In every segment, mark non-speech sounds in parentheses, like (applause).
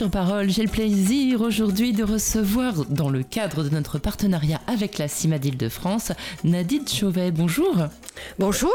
Sur j'ai le plaisir aujourd'hui de recevoir, dans le cadre de notre partenariat avec la CIMAD de france Nadine Chauvet. Bonjour. Bonjour.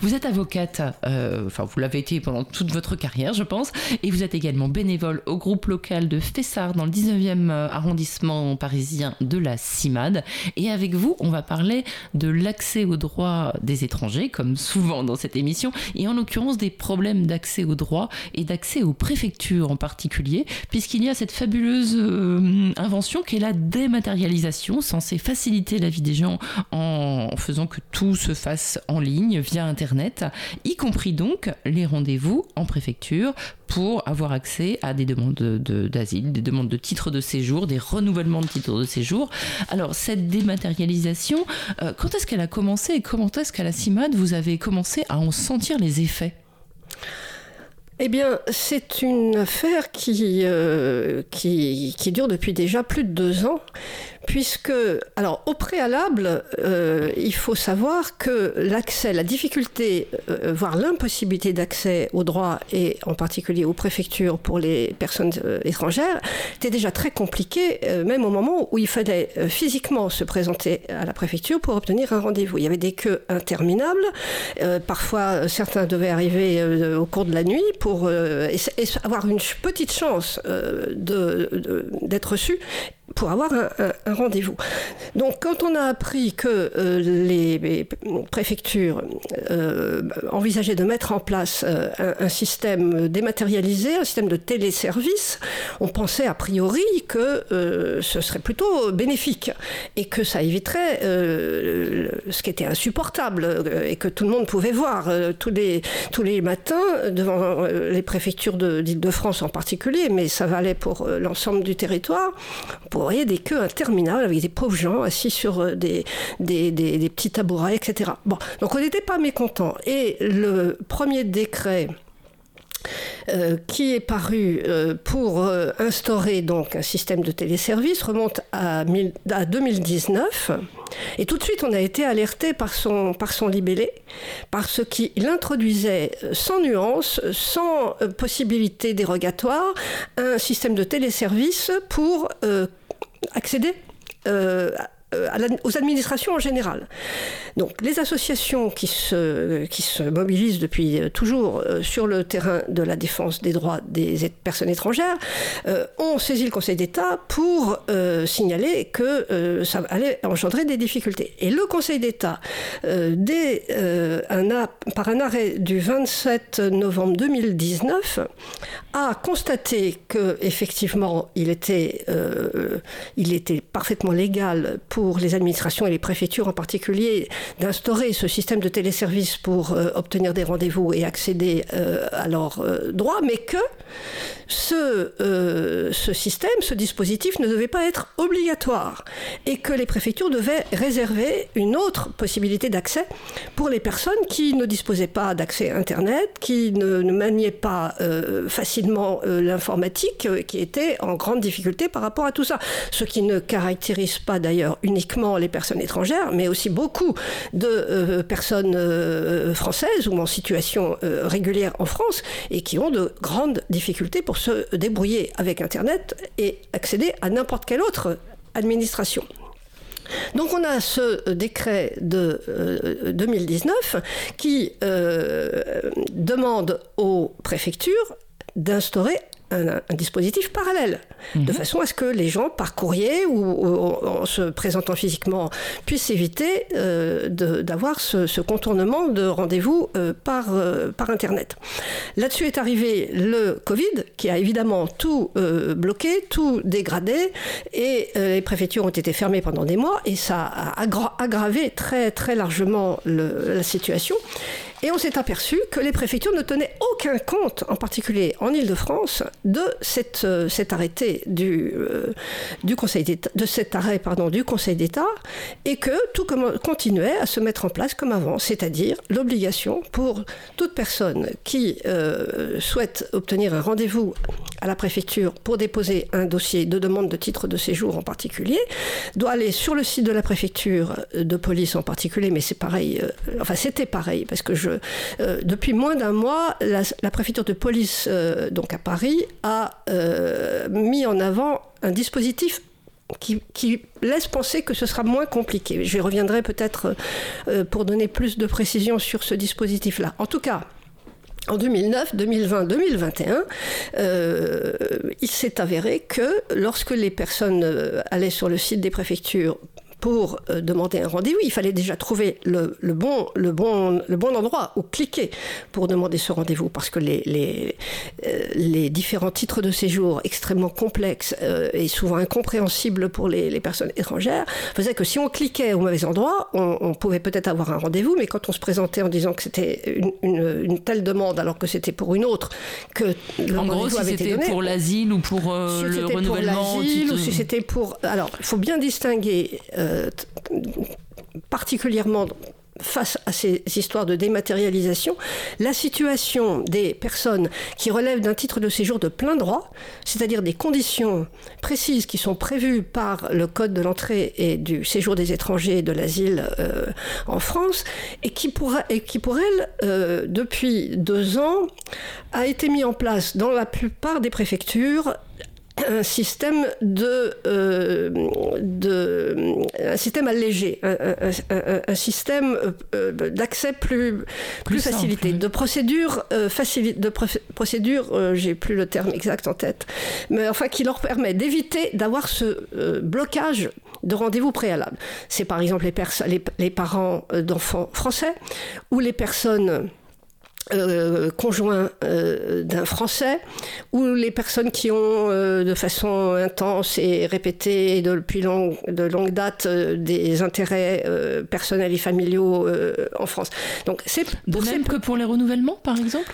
Vous êtes avocate, euh, enfin vous l'avez été pendant toute votre carrière, je pense, et vous êtes également bénévole au groupe local de Fessard dans le 19e euh, arrondissement parisien de la CIMAD. Et avec vous, on va parler de l'accès aux droits des étrangers, comme souvent dans cette émission, et en l'occurrence des problèmes d'accès aux droits et d'accès aux préfectures en particulier, puisqu'il y a cette fabuleuse euh, invention qui est la dématérialisation, censée faciliter la vie des gens en faisant que tout se fasse en ligne via Internet, y compris donc les rendez-vous en préfecture pour avoir accès à des demandes d'asile, des demandes de titres de séjour, des renouvellements de titres de séjour. Alors cette dématérialisation, euh, quand est-ce qu'elle a commencé et comment est-ce qu'à la CIMAD vous avez commencé à en sentir les effets? Eh bien, c'est une affaire qui, euh, qui, dure depuis déjà plus de deux ans, puisque, alors au préalable, euh, il faut savoir que l'accès, la difficulté, euh, voire l'impossibilité d'accès aux droits, et en particulier aux préfectures pour les personnes étrangères, était déjà très compliqué, même au moment où il fallait physiquement se présenter à la préfecture pour obtenir un rendez-vous. Il y avait des queues interminables, parfois certains devaient arriver au cours de la nuit avoir une petite chance d'être reçus pour avoir un, rendez-vous. Donc quand on a appris que euh, les, préfectures euh, envisageaient de mettre en place euh, un, système dématérialisé, un système de téléservice, on pensait a priori que ce serait plutôt bénéfique et que ça éviterait ce qui était insupportable et que tout le monde pouvait voir tous, les, tous les matins devant les préfectures d'Île-de-France en particulier, mais ça valait pour l'ensemble du territoire voyez des queues interminables avec des pauvres gens assis sur euh, des, des, des, petits tabourets, etc. Bon, donc on n'était pas mécontents. Et le premier décret euh, qui est paru euh, pour instaurer donc un système de téléservice remonte à, à, 2019 et tout de suite on a été alerté par son, par son libellé parce qu'il introduisait sans nuance, sans possibilité dérogatoire un système de téléservice pour accéder euh, aux administrations en général. Donc les associations qui se, qui se mobilisent depuis euh, toujours euh, sur le terrain de la défense des droits des personnes étrangères ont saisi le Conseil d'État pour signaler que ça allait engendrer des difficultés. Et le Conseil d'État, dès par un arrêt du 27 novembre 2019, a constaté que effectivement il était, il était parfaitement légal pour pour les administrations et les préfectures en particulier d'instaurer ce système de téléservice pour euh, obtenir des rendez-vous et accéder euh, à leurs euh, droits, mais que ce, ce système, ce dispositif ne devait pas être obligatoire et que les préfectures devaient réserver une autre possibilité d'accès pour les personnes qui ne disposaient pas d'accès Internet, qui ne, ne maniaient pas facilement l'informatique, qui étaient en grande difficulté par rapport à tout ça. Ce qui ne caractérise pas d'ailleurs une uniquement les personnes étrangères, mais aussi beaucoup de euh, personnes euh, françaises ou en situation euh, régulière en France et qui ont de grandes difficultés pour se débrouiller avec Internet et accéder à n'importe quelle autre administration. Donc on a ce décret de 2019 qui demande aux préfectures d'instaurer un, dispositif parallèle, de mhm. façon à ce que les gens, par courrier ou, en se présentant physiquement, puissent éviter euh, d'avoir ce, contournement de rendez-vous euh, par, euh, par Internet. Là-dessus est arrivé le Covid, qui a évidemment tout bloqué, tout dégradé, et les préfectures ont été fermées pendant des mois, et ça a aggravé très, très largement la situation. Et on s'est aperçu que les préfectures ne tenaient aucun compte, en particulier en Ile-de-France, de cette, euh, cet arrêté du, euh, du Conseil de cet arrêt pardon, du Conseil d'État, et que tout continuait à se mettre en place comme avant, c'est-à-dire l'obligation pour toute personne qui euh, souhaite obtenir un rendez-vous à la préfecture pour déposer un dossier de demande de titre de séjour en particulier, doit aller sur le site de la préfecture de police en particulier, mais c'est pareil, enfin c'était pareil, parce que je, euh, depuis moins d'un mois, la, préfecture de police euh, donc à Paris a mis en avant un dispositif qui, laisse penser que ce sera moins compliqué. Je reviendrai peut-être pour donner plus de précision sur ce dispositif-là. En tout cas, en 2009, 2020, 2021, il s'est avéré que lorsque les personnes euh, allaient sur le site des préfectures pour euh, demander un rendez-vous, il fallait déjà trouver le, bon, le, bon, le bon endroit où cliquer pour demander ce rendez-vous, parce que les, les, euh, les, différents titres de séjour extrêmement complexes euh, et souvent incompréhensibles pour les, les, personnes étrangères faisaient que si on cliquait au mauvais endroit, on, pouvait peut-être avoir un rendez-vous, mais quand on se présentait en disant que c'était une, une, telle demande alors que c'était pour une autre, que le en gros, si c'était pour l'asile ou pour le renouvellement, ou si c'était pour... Alors, il faut bien distinguer... Euh, particulièrement face à ces histoires de dématérialisation, la situation des personnes qui relèvent d'un titre de séjour de plein droit, c'est-à-dire des conditions précises qui sont prévues par le Code de l'entrée et du séjour des étrangers et de l'asile euh, en France, et qui pour, et qui pour elle, euh, depuis deux ans, a été mis en place dans la plupart des préfectures un système de, euh, de, un système allégé, un, système euh, d'accès plus, plus, facilité, de procédure euh, de procédure, j'ai plus le terme exact en tête, mais enfin qui leur permet d'éviter d'avoir ce blocage de rendez-vous préalable. C'est par exemple les, les, les parents d'enfants français ou les personnes euh, conjoint euh, d'un Français, ou les personnes qui ont euh, de façon intense et répétée depuis de longue date des intérêts personnels et familiaux en France. Donc c'est de même que pour les renouvellements, par exemple?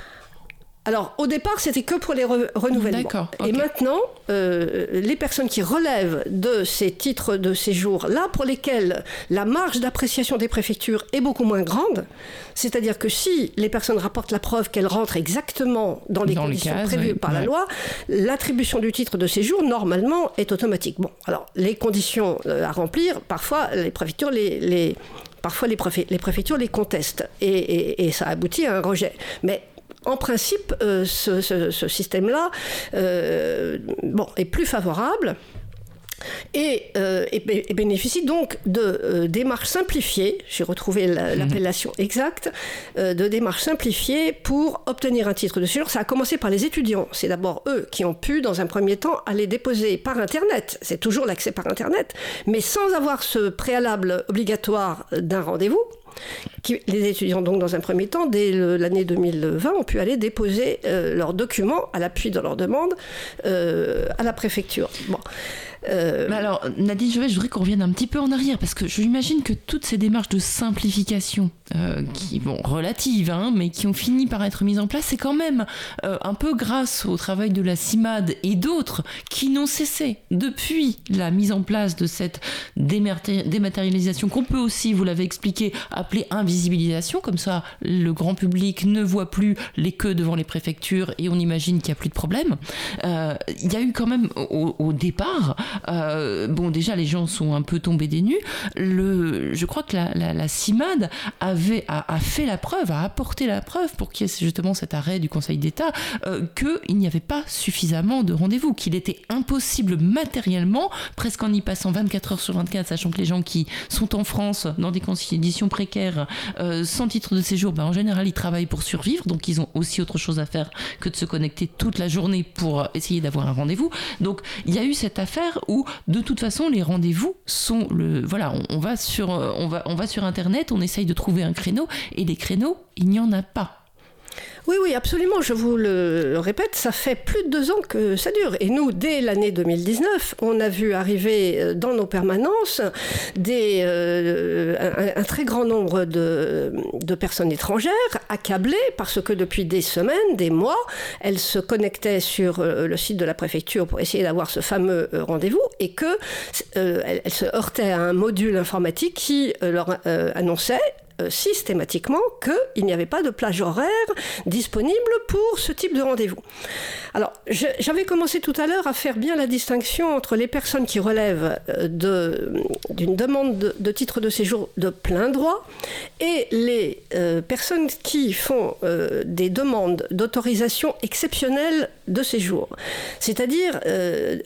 Alors, au départ, c'était que pour les renouvellements. Et maintenant, euh, les personnes qui relèvent de ces titres de séjour, là pour lesquels la marge d'appréciation des préfectures est beaucoup moins grande, c'est-à-dire que si les personnes rapportent la preuve qu'elles rentrent exactement dans les conditions prévues par la loi, l'attribution du titre de séjour, normalement, est automatique. Bon, alors, les conditions euh, à remplir, parfois, les préfectures les, parfois les, préfectures les contestent et, et, ça aboutit à un rejet. Mais en principe, euh, ce, système-là euh, bon, est plus favorable. Et, euh, bénéficie donc de démarches simplifiées, j'ai retrouvé mhm. l'appellation exacte, de démarches simplifiées pour obtenir un titre de séjour. Ça a commencé par les étudiants. C'est d'abord eux qui ont pu, dans un premier temps, aller déposer par Internet. C'est toujours l'accès par Internet, mais sans avoir ce préalable obligatoire d'un rendez-vous les étudiants, donc, dans un premier temps, dès l'année 2020, ont pu aller déposer euh, leurs documents à l'appui de leur demande euh, à la préfecture. Euh, alors, Nadine je voudrais qu'on revienne un petit peu en arrière, parce que j'imagine que toutes ces démarches de simplification, euh, qui, bon, relatives, hein, mais qui ont fini par être mises en place, c'est quand même euh, un peu grâce au travail de la CIMAD et d'autres qui n'ont cessé depuis la mise en place de cette dématérialisation, qu'on peut aussi, vous l'avez expliqué, appeler invisibilisation, comme ça le grand public ne voit plus les queues devant les préfectures et on imagine qu'il n'y a plus de problème. Il y a eu quand même au départ euh, bon, déjà, les gens sont un peu tombés des nues. Le, je crois que la, la, CIMAD avait, a, fait la preuve, a apporté la preuve pour qu'il y ait justement cet arrêt du Conseil d'État, euh, qu'il n'y avait pas suffisamment de rendez-vous, qu'il était impossible matériellement, presque en y passant 24 heures sur 24, sachant que les gens qui sont en France dans des conditions précaires, euh, sans titre de séjour, ben, en général, ils travaillent pour survivre, donc ils ont aussi autre chose à faire que de se connecter toute la journée pour essayer d'avoir un rendez-vous. Donc il y a eu cette affaire où de toute façon les rendez-vous sont le voilà on, va sur va on va sur internet on essaye de trouver un créneau et les créneaux il n'y en a pas oui, oui, absolument. Je vous le répète, ça fait plus de deux ans que ça dure. Et nous, dès l'année 2019, on a vu arriver euh, dans nos permanences des, euh, un, très grand nombre de, personnes étrangères accablées parce que depuis des semaines, des mois, elles se connectaient sur euh, le site de la préfecture pour essayer d'avoir ce fameux rendez-vous et que elles, se heurtaient à un module informatique qui leur annonçait systématiquement qu'il n'y avait pas de plage horaire disponible pour ce type de rendez-vous. Alors, j'avais commencé tout à l'heure à faire bien la distinction entre les personnes qui relèvent euh, d'une demande de, titre de séjour de plein droit et les euh, personnes qui font des demandes d'autorisation exceptionnelle de séjour. C'est-à-dire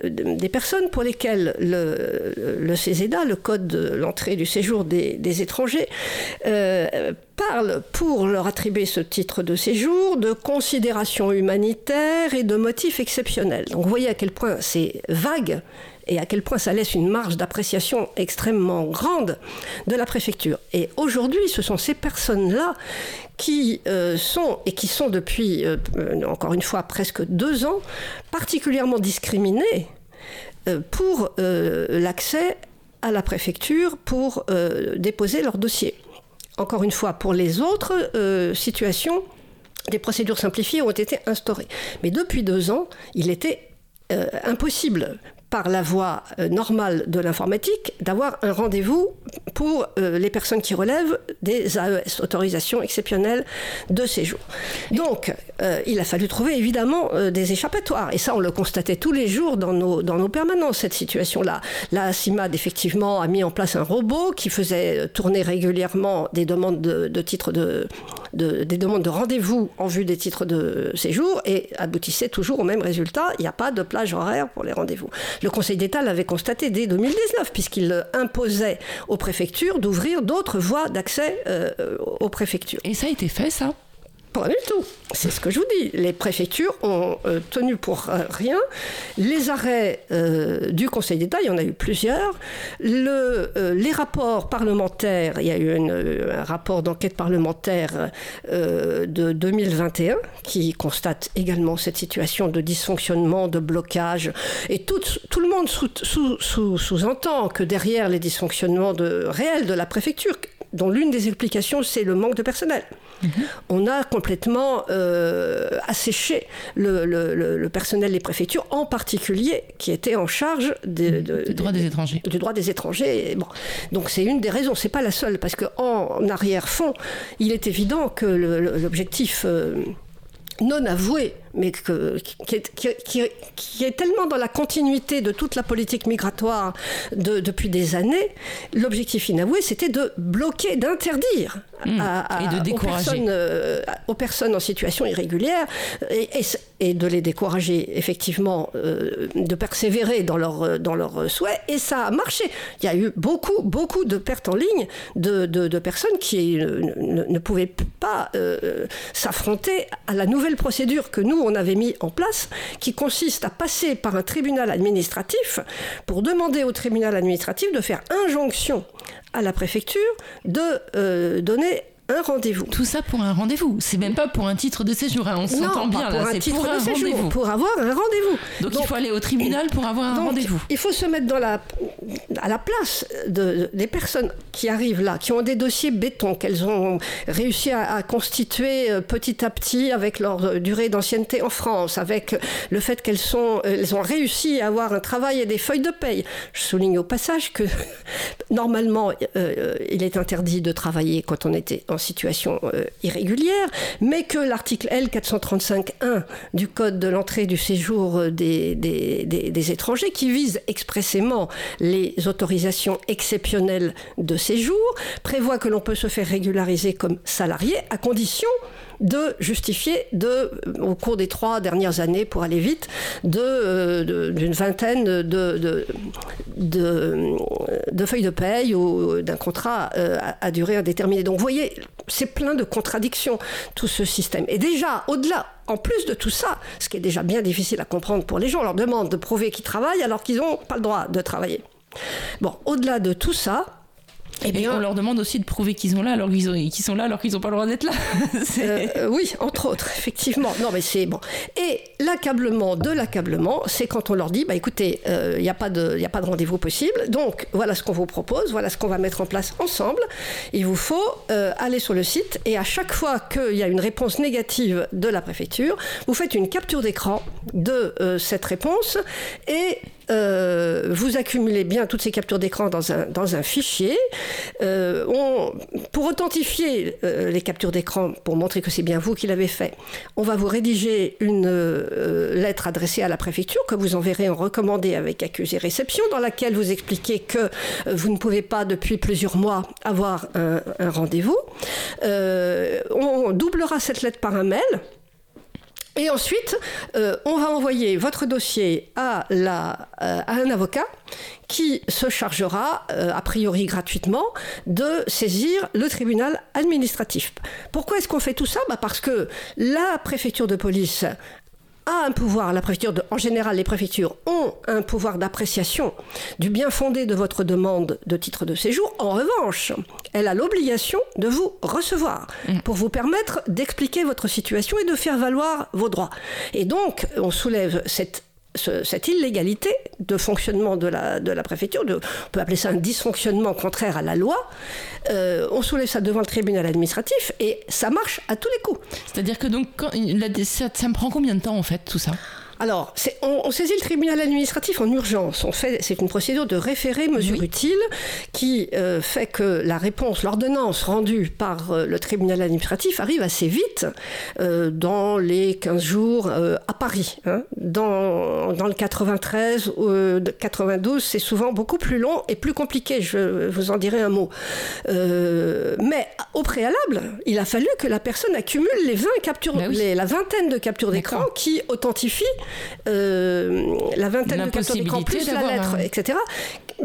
des personnes pour lesquelles le, le CESEDA, le Code de l'entrée du séjour des, étrangers, euh, parle pour leur attribuer ce titre de séjour de considérations humanitaires et de motifs exceptionnels. Donc vous voyez à quel point c'est vague et à quel point ça laisse une marge d'appréciation extrêmement grande de la préfecture. Et aujourd'hui, ce sont ces personnes-là qui euh, sont, et qui sont depuis, euh, encore une fois, presque deux ans, particulièrement discriminées pour l'accès à la préfecture pour euh, déposer leur dossier. Encore une fois, pour les autres euh, situations, des procédures simplifiées ont été instaurées. Mais depuis deux ans, il était euh, impossible par la voie euh, normale de l'informatique, d'avoir un rendez-vous pour euh, les personnes qui relèvent des AES, autorisations exceptionnelles de séjour. Donc, euh, il a fallu trouver évidemment des échappatoires. Et ça, on le constatait tous les jours dans nos, dans nos permanences, cette situation-là. La CIMAD, effectivement, a mis en place un robot qui faisait tourner régulièrement des demandes de, titres de, de, des demandes de rendez-vous en vue des titres de séjour et aboutissait toujours au même résultat. Il n'y a pas de plage horaire pour les rendez-vous. Le Conseil d'État l'avait constaté dès 2019, puisqu'il imposait aux préfectures d'ouvrir d'autres voies d'accès euh, aux préfectures. Et ça a été fait, ça? Pas du tout. C'est ce que je vous dis. Les préfectures ont euh, tenu pour euh, rien les arrêts euh, du Conseil d'État, il y en a eu plusieurs, le, les rapports parlementaires, il y a eu un rapport d'enquête parlementaire de 2021 qui constate également cette situation de dysfonctionnement, de blocage. Et tout, le monde sous-entend sous, que derrière les dysfonctionnements réels de la préfecture, dont l'une des explications, c'est le manque de personnel. Mhm. On a complètement euh, asséché le, personnel des préfectures, en particulier qui était en charge du droit des étrangers. Du droit des étrangers. Bon. Donc c'est une des raisons, c'est pas la seule, parce qu'en arrière-fond, il est évident que l'objectif... Euh, non avoué, mais que, qui, est, tellement dans la continuité de toute la politique migratoire depuis des années, l'objectif inavoué, c'était de bloquer, d'interdire mmh. aux, personnes, euh, aux, personnes, en situation irrégulière et, et, de les décourager effectivement euh, de persévérer dans leurs dans leur souhaits. Et ça a marché. Il y a eu beaucoup, beaucoup de pertes en ligne de, de, personnes qui ne, ne, pouvaient pas euh, s'affronter à la nouvelle procédure que nous, on avait mis en place, qui consiste à passer par un tribunal administratif pour demander au tribunal administratif de faire injonction à la préfecture de euh, donner un rendez-vous. Tout ça pour un rendez-vous. C'est même pas pour un titre de séjour. Hein. On s'entend bien pour là. C'est pour un séjour. Pour avoir un rendez-vous. Donc, il faut aller au tribunal pour avoir un rendez-vous. Il faut se mettre dans la, à la place de, des personnes qui arrivent là, qui ont des dossiers béton, qu'elles ont réussi à, constituer euh, petit à petit avec leur euh, durée d'ancienneté en France, avec le fait qu'elles sont, euh, elles ont réussi à avoir un travail et des feuilles de paye. Je souligne au passage que (laughs) normalement, il est interdit de travailler quand on était situation euh, irrégulière, mais que l'article L435.1 du Code de l'entrée du séjour euh, des, étrangers, qui vise expressément les autorisations exceptionnelles de séjour, prévoit que l'on peut se faire régulariser comme salarié à condition de justifier de, au cours des trois dernières années, pour aller vite, euh, d'une de, vingtaine de, de, feuilles de paye ou d'un contrat euh, à, durée indéterminée. Donc vous voyez, c'est plein de contradictions, tout ce système. Et déjà, au-delà, en plus de tout ça, ce qui est déjà bien difficile à comprendre pour les gens, on leur demande de prouver qu'ils travaillent alors qu'ils n'ont pas le droit de travailler. Bon, au-delà de tout ça, et, bien, on leur demande aussi de prouver qu'ils sont là alors qu'ils sont là alors qu'ils n'ont pas le droit d'être là. (laughs) Euh, oui, entre autres, effectivement. Non, mais c'est bon. Et l'accablement de l'accablement, c'est quand on leur dit, bah écoutez, il euh, n'y a pas de, a pas de rendez-vous possible. Donc voilà ce qu'on vous propose, voilà ce qu'on va mettre en place ensemble. Il vous faut euh, aller sur le site et à chaque fois qu'il y a une réponse négative de la préfecture, vous faites une capture d'écran de cette réponse et euh, vous accumulez bien toutes ces captures d'écran dans un, dans un fichier. Euh, on, pour authentifier euh, les captures d'écran, pour montrer que c'est bien vous qui l'avez fait, on va vous rédiger une lettre adressée à la préfecture que vous enverrez en recommandé avec accusé réception, dans laquelle vous expliquez que vous ne pouvez pas depuis plusieurs mois avoir un, un rendez-vous. on doublera cette lettre par un mail. Et ensuite, euh, on va envoyer votre dossier à, euh, un avocat qui se chargera, euh, a priori gratuitement, de saisir le tribunal administratif. Pourquoi est-ce qu'on fait tout ça? Bah Parce que la préfecture de police a un pouvoir, la préfecture, en général, les préfectures ont un pouvoir d'appréciation du bien fondé de votre demande de titre de séjour. En revanche, elle a l'obligation de vous recevoir mm. pour vous permettre d'expliquer votre situation et de faire valoir vos droits. Et donc, on soulève cette cette illégalité de fonctionnement de la, préfecture, on peut appeler ça un dysfonctionnement contraire à la loi, euh, on soulève ça devant le tribunal administratif et ça marche à tous les coups. C'est-à-dire que donc, ça me prend combien de temps en fait tout ça? Alors, on, saisit le tribunal administratif en urgence. On fait, c'est une procédure de référé mesure utile qui euh, fait que la réponse, l'ordonnance rendue par euh, le tribunal administratif arrive assez vite, euh, dans les 15 jours à Paris. Hein. Dans, dans, le 93 ou 92, c'est souvent beaucoup plus long et plus compliqué. Je vous en dirai un mot. mais au préalable, il a fallu que la personne accumule les 20 captures, bah la vingtaine de captures d'écran qui authentifient euh, la vingtaine de captures d'écran plus la lettre, etc.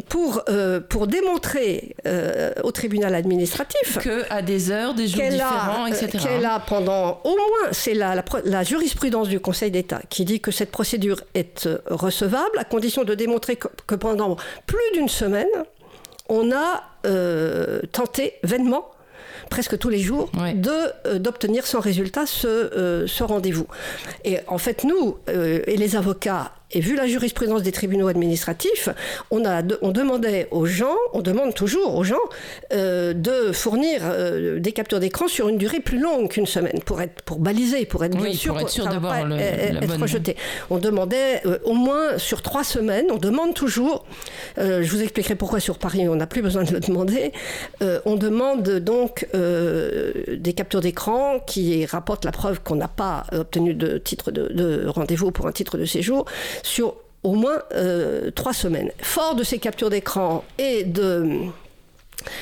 Pour, euh, pour démontrer euh, au tribunal administratif que à des heures, des jours différents, etc. Qu'elle a pendant au moins, c'est la, la, jurisprudence du Conseil d'État qui dit que cette procédure est recevable à condition de démontrer que, pendant plus d'une semaine, on a tenté vainement presque tous les jours, de euh, d'obtenir sans résultat ce, euh, ce rendez-vous. Et en fait, nous euh, et les avocats et vu la jurisprudence des tribunaux administratifs, on, a, on demandait aux gens, on demande toujours aux gens euh, de fournir euh, des captures d'écran sur une durée plus longue qu'une semaine pour être pour baliser, pour être bien sûr, pour être d'avoir être rejeté. On demandait euh, au moins sur trois semaines. On demande toujours. je vous expliquerai pourquoi sur Paris on n'a plus besoin de le demander. on demande donc des captures d'écran qui rapportent la preuve qu'on n'a pas obtenu de titre de, de rendez-vous pour un titre de séjour sur au moins euh, trois semaines. Fort de ces captures d'écran et de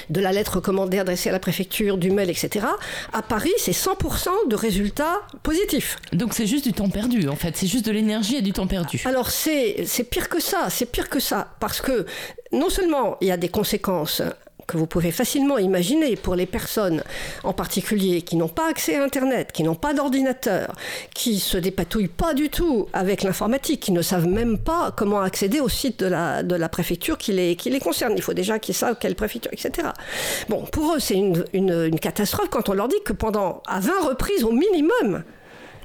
de la lettre commandée adressée à la préfecture, du mail, etc. À Paris, c'est 100% de résultats positifs. Donc c'est juste du temps perdu, en fait. C'est juste de l'énergie et du temps perdu. Alors c'est pire que ça, c'est pire que ça. Parce que non seulement il y a des conséquences que vous pouvez facilement imaginer pour les personnes en particulier qui n'ont pas accès à Internet, qui n'ont pas d'ordinateur, qui se dépatouillent pas du tout avec l'informatique, qui ne savent même pas comment accéder au site de la, de la préfecture qui les, qui les concerne. Il faut déjà qu'ils savent quelle préfecture, etc. Bon, pour eux, c'est une, une, une catastrophe quand on leur dit que pendant, à 20 reprises au minimum,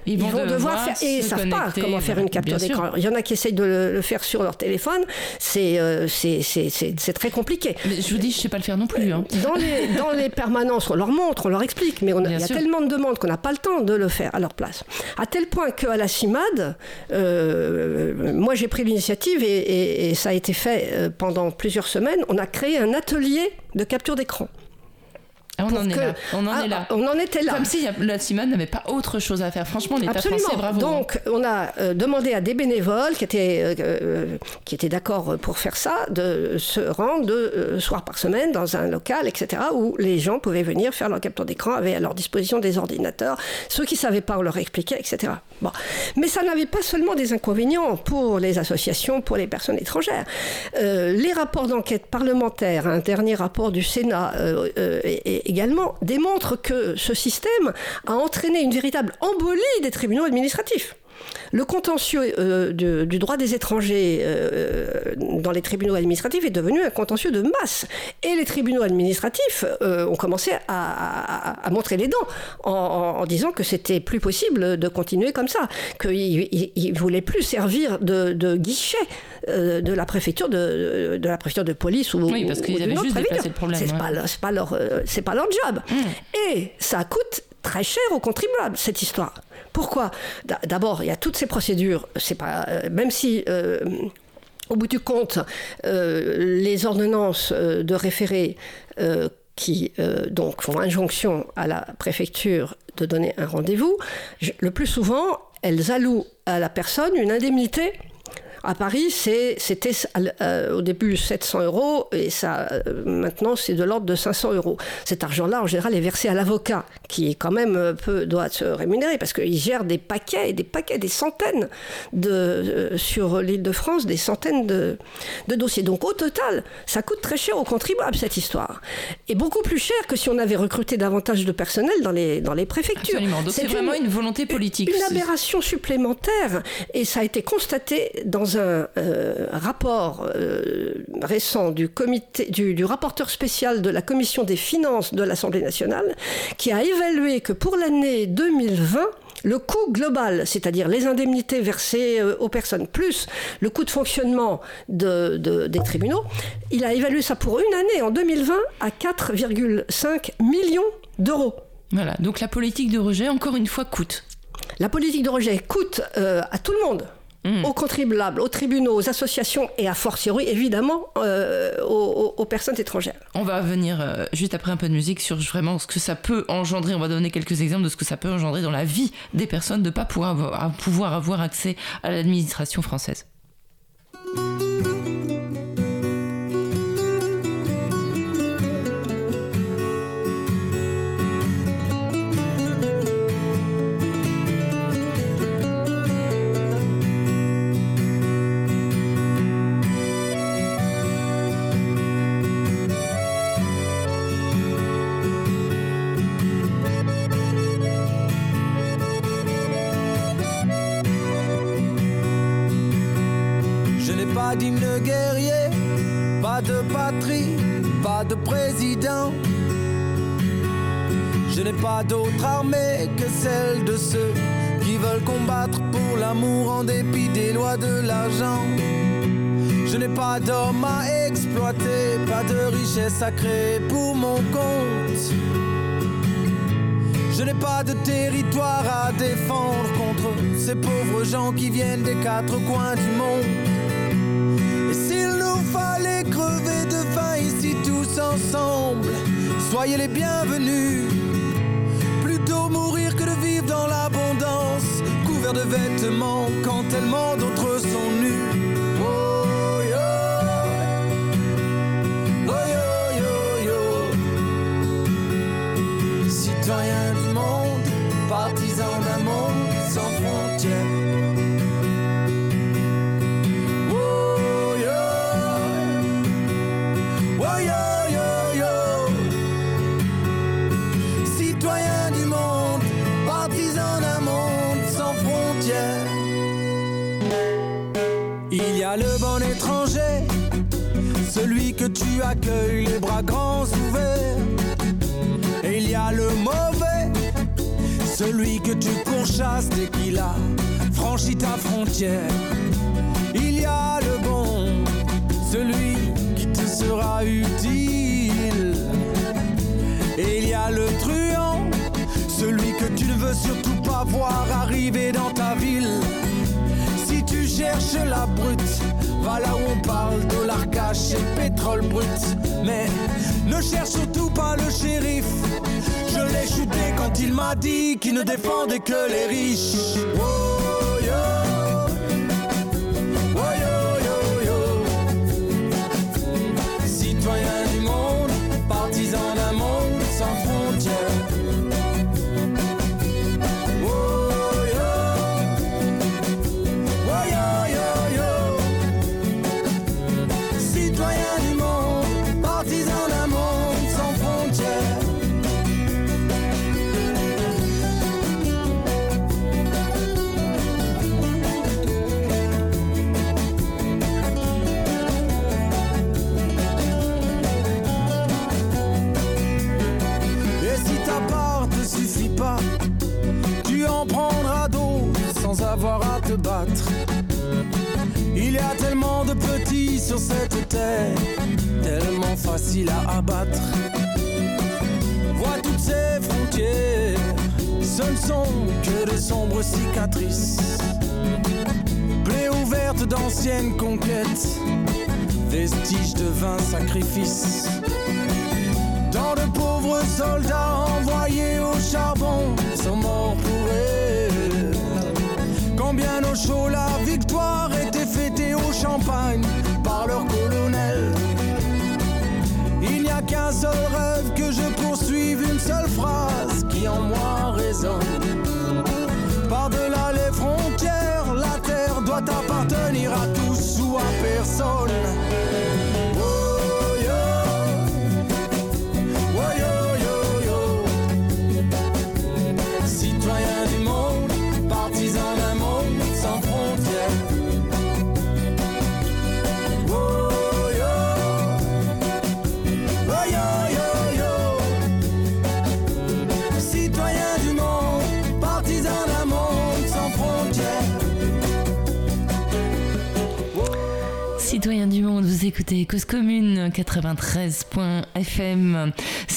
ils vont, devoir, faire et ils savent pas comment faire une capture d'écran. Il y en a qui essayent de le, faire sur leur téléphone. C'est euh, c'est très compliqué. Mais je vous dis, je sais pas le faire non plus. Hein. Dans les dans les permanences, on leur montre, on leur explique, mais on il y a tellement de demandes qu'on n'a pas le temps de le faire à leur place. À tel point qu'à la CIMAD, euh, moi j'ai pris l'initiative et, et, ça a été fait euh, pendant plusieurs semaines. On a créé un atelier de capture d'écran. Ah, on en est là. On en est là. On en était là. Comme si la CIMAD n'avait pas autre chose à faire. Franchement, l'État français, bravo. Donc, on a euh, demandé à des bénévoles qui étaient, euh, euh, qui étaient d'accord pour faire ça, de se rendre deux soirs par semaine dans un local, etc., où les gens pouvaient venir faire leur capture d'écran, avaient à leur disposition des ordinateurs. Ceux qui ne savaient pas, on leur expliquait, etc. Bon. Mais ça n'avait pas seulement des inconvénients pour les associations, pour les personnes étrangères. les rapports d'enquête parlementaire, un dernier rapport du Sénat, et également démontre que ce système a entraîné une véritable embolie des tribunaux administratifs. Le contentieux euh, du droit des étrangers euh, dans les tribunaux administratifs est devenu un contentieux de masse. Et les tribunaux administratifs euh, ont commencé à, montrer les dents en, disant que c'était plus possible de continuer comme ça, qu'ils ne voulaient plus servir de, guichet de la préfecture de, de, la préfecture de police ou oui parce qu'ils avaient juste déplacé le problème c'est pas, pas, leur c'est pas leur job mmh. et ça coûte très cher aux contribuables cette histoire pourquoi D'abord, il y a toutes ces procédures. Euh, même si euh, au bout du compte, les ordonnances de référé qui font injonction à la préfecture de donner un rendez-vous, le plus souvent, elles allouent à la personne une indemnité à Paris, c'était euh, au début 700 euros et ça, euh, maintenant c'est de l'ordre de 500 euros. Cet argent-là, en général, est versé à l'avocat, qui quand même euh, doit se rémunérer parce qu'il gère des paquets, et des paquets, des centaines de, sur l'île de France, des centaines de, de, dossiers. Donc au total, ça coûte très cher aux contribuables cette histoire, et beaucoup plus cher que si on avait recruté davantage de personnel dans les dans les préfectures. c'est vraiment une, une volonté politique. Une aberration supplémentaire, et ça a été constaté dans un euh, rapport euh, récent du, comité, du, rapporteur spécial de la commission des finances de l'Assemblée nationale qui a évalué que pour l'année 2020, le coût global, c'est-à-dire les indemnités versées euh, aux personnes, plus le coût de fonctionnement de, des tribunaux, il a évalué ça pour une année, en 2020, à 4,5 millions d'euros. Voilà, donc la politique de rejet, encore une fois, coûte. La politique de rejet coûte à tout le monde. Mm. aux contribuables, aux tribunaux, aux associations et à fortiori évidemment euh, aux, personnes étrangères. On va venir euh, juste après un peu de musique sur vraiment ce que ça peut engendrer. On va donner quelques exemples de ce que ça peut engendrer dans la vie des personnes de ne pas pouvoir pouvoir avoir accès à l'administration française. De président. Je n'ai pas d'autre armée que celle de ceux qui veulent combattre pour l'amour en dépit des lois de l'argent. Je n'ai pas d'homme à exploiter, pas de richesse à créer pour mon compte. Je n'ai pas de territoire à défendre contre ces pauvres gens qui viennent des quatre coins du monde. Ensemble, soyez les bienvenus. Plutôt mourir que de vivre dans l'abondance, couvert de vêtements quand tellement d'autres sont nus. Les bras grands ouverts. Et il y a le mauvais, celui que tu pourchasses dès qu'il a franchi ta frontière. Il y a le bon, celui qui te sera utile. Et il y a le truand, celui que tu ne veux surtout pas voir arriver dans ta ville cherche la brute, va là où on parle dollar cash et pétrole brut. Mais ne cherche surtout pas le shérif. Je l'ai chuté quand il m'a dit qu'il ne défendait que les riches. Sur cette terre, tellement facile à abattre. Vois toutes ces frontières, ce ne sont que de sombres cicatrices. Plaies ouvertes porte d'anciennes conquêtes, vestiges de vains sacrifices. Tant de pauvres soldats envoyés au charbon sont morts pour elle. Combien nos chauds la victoire était fêtée au champagne leur colonel. Il n'y a qu'un seul rêve que je poursuive, une seule phrase qui en moi résonne. Par-delà les frontières, la terre doit appartenir à tous Citoyens du monde, vous écoutez Cause Commune 93.fm,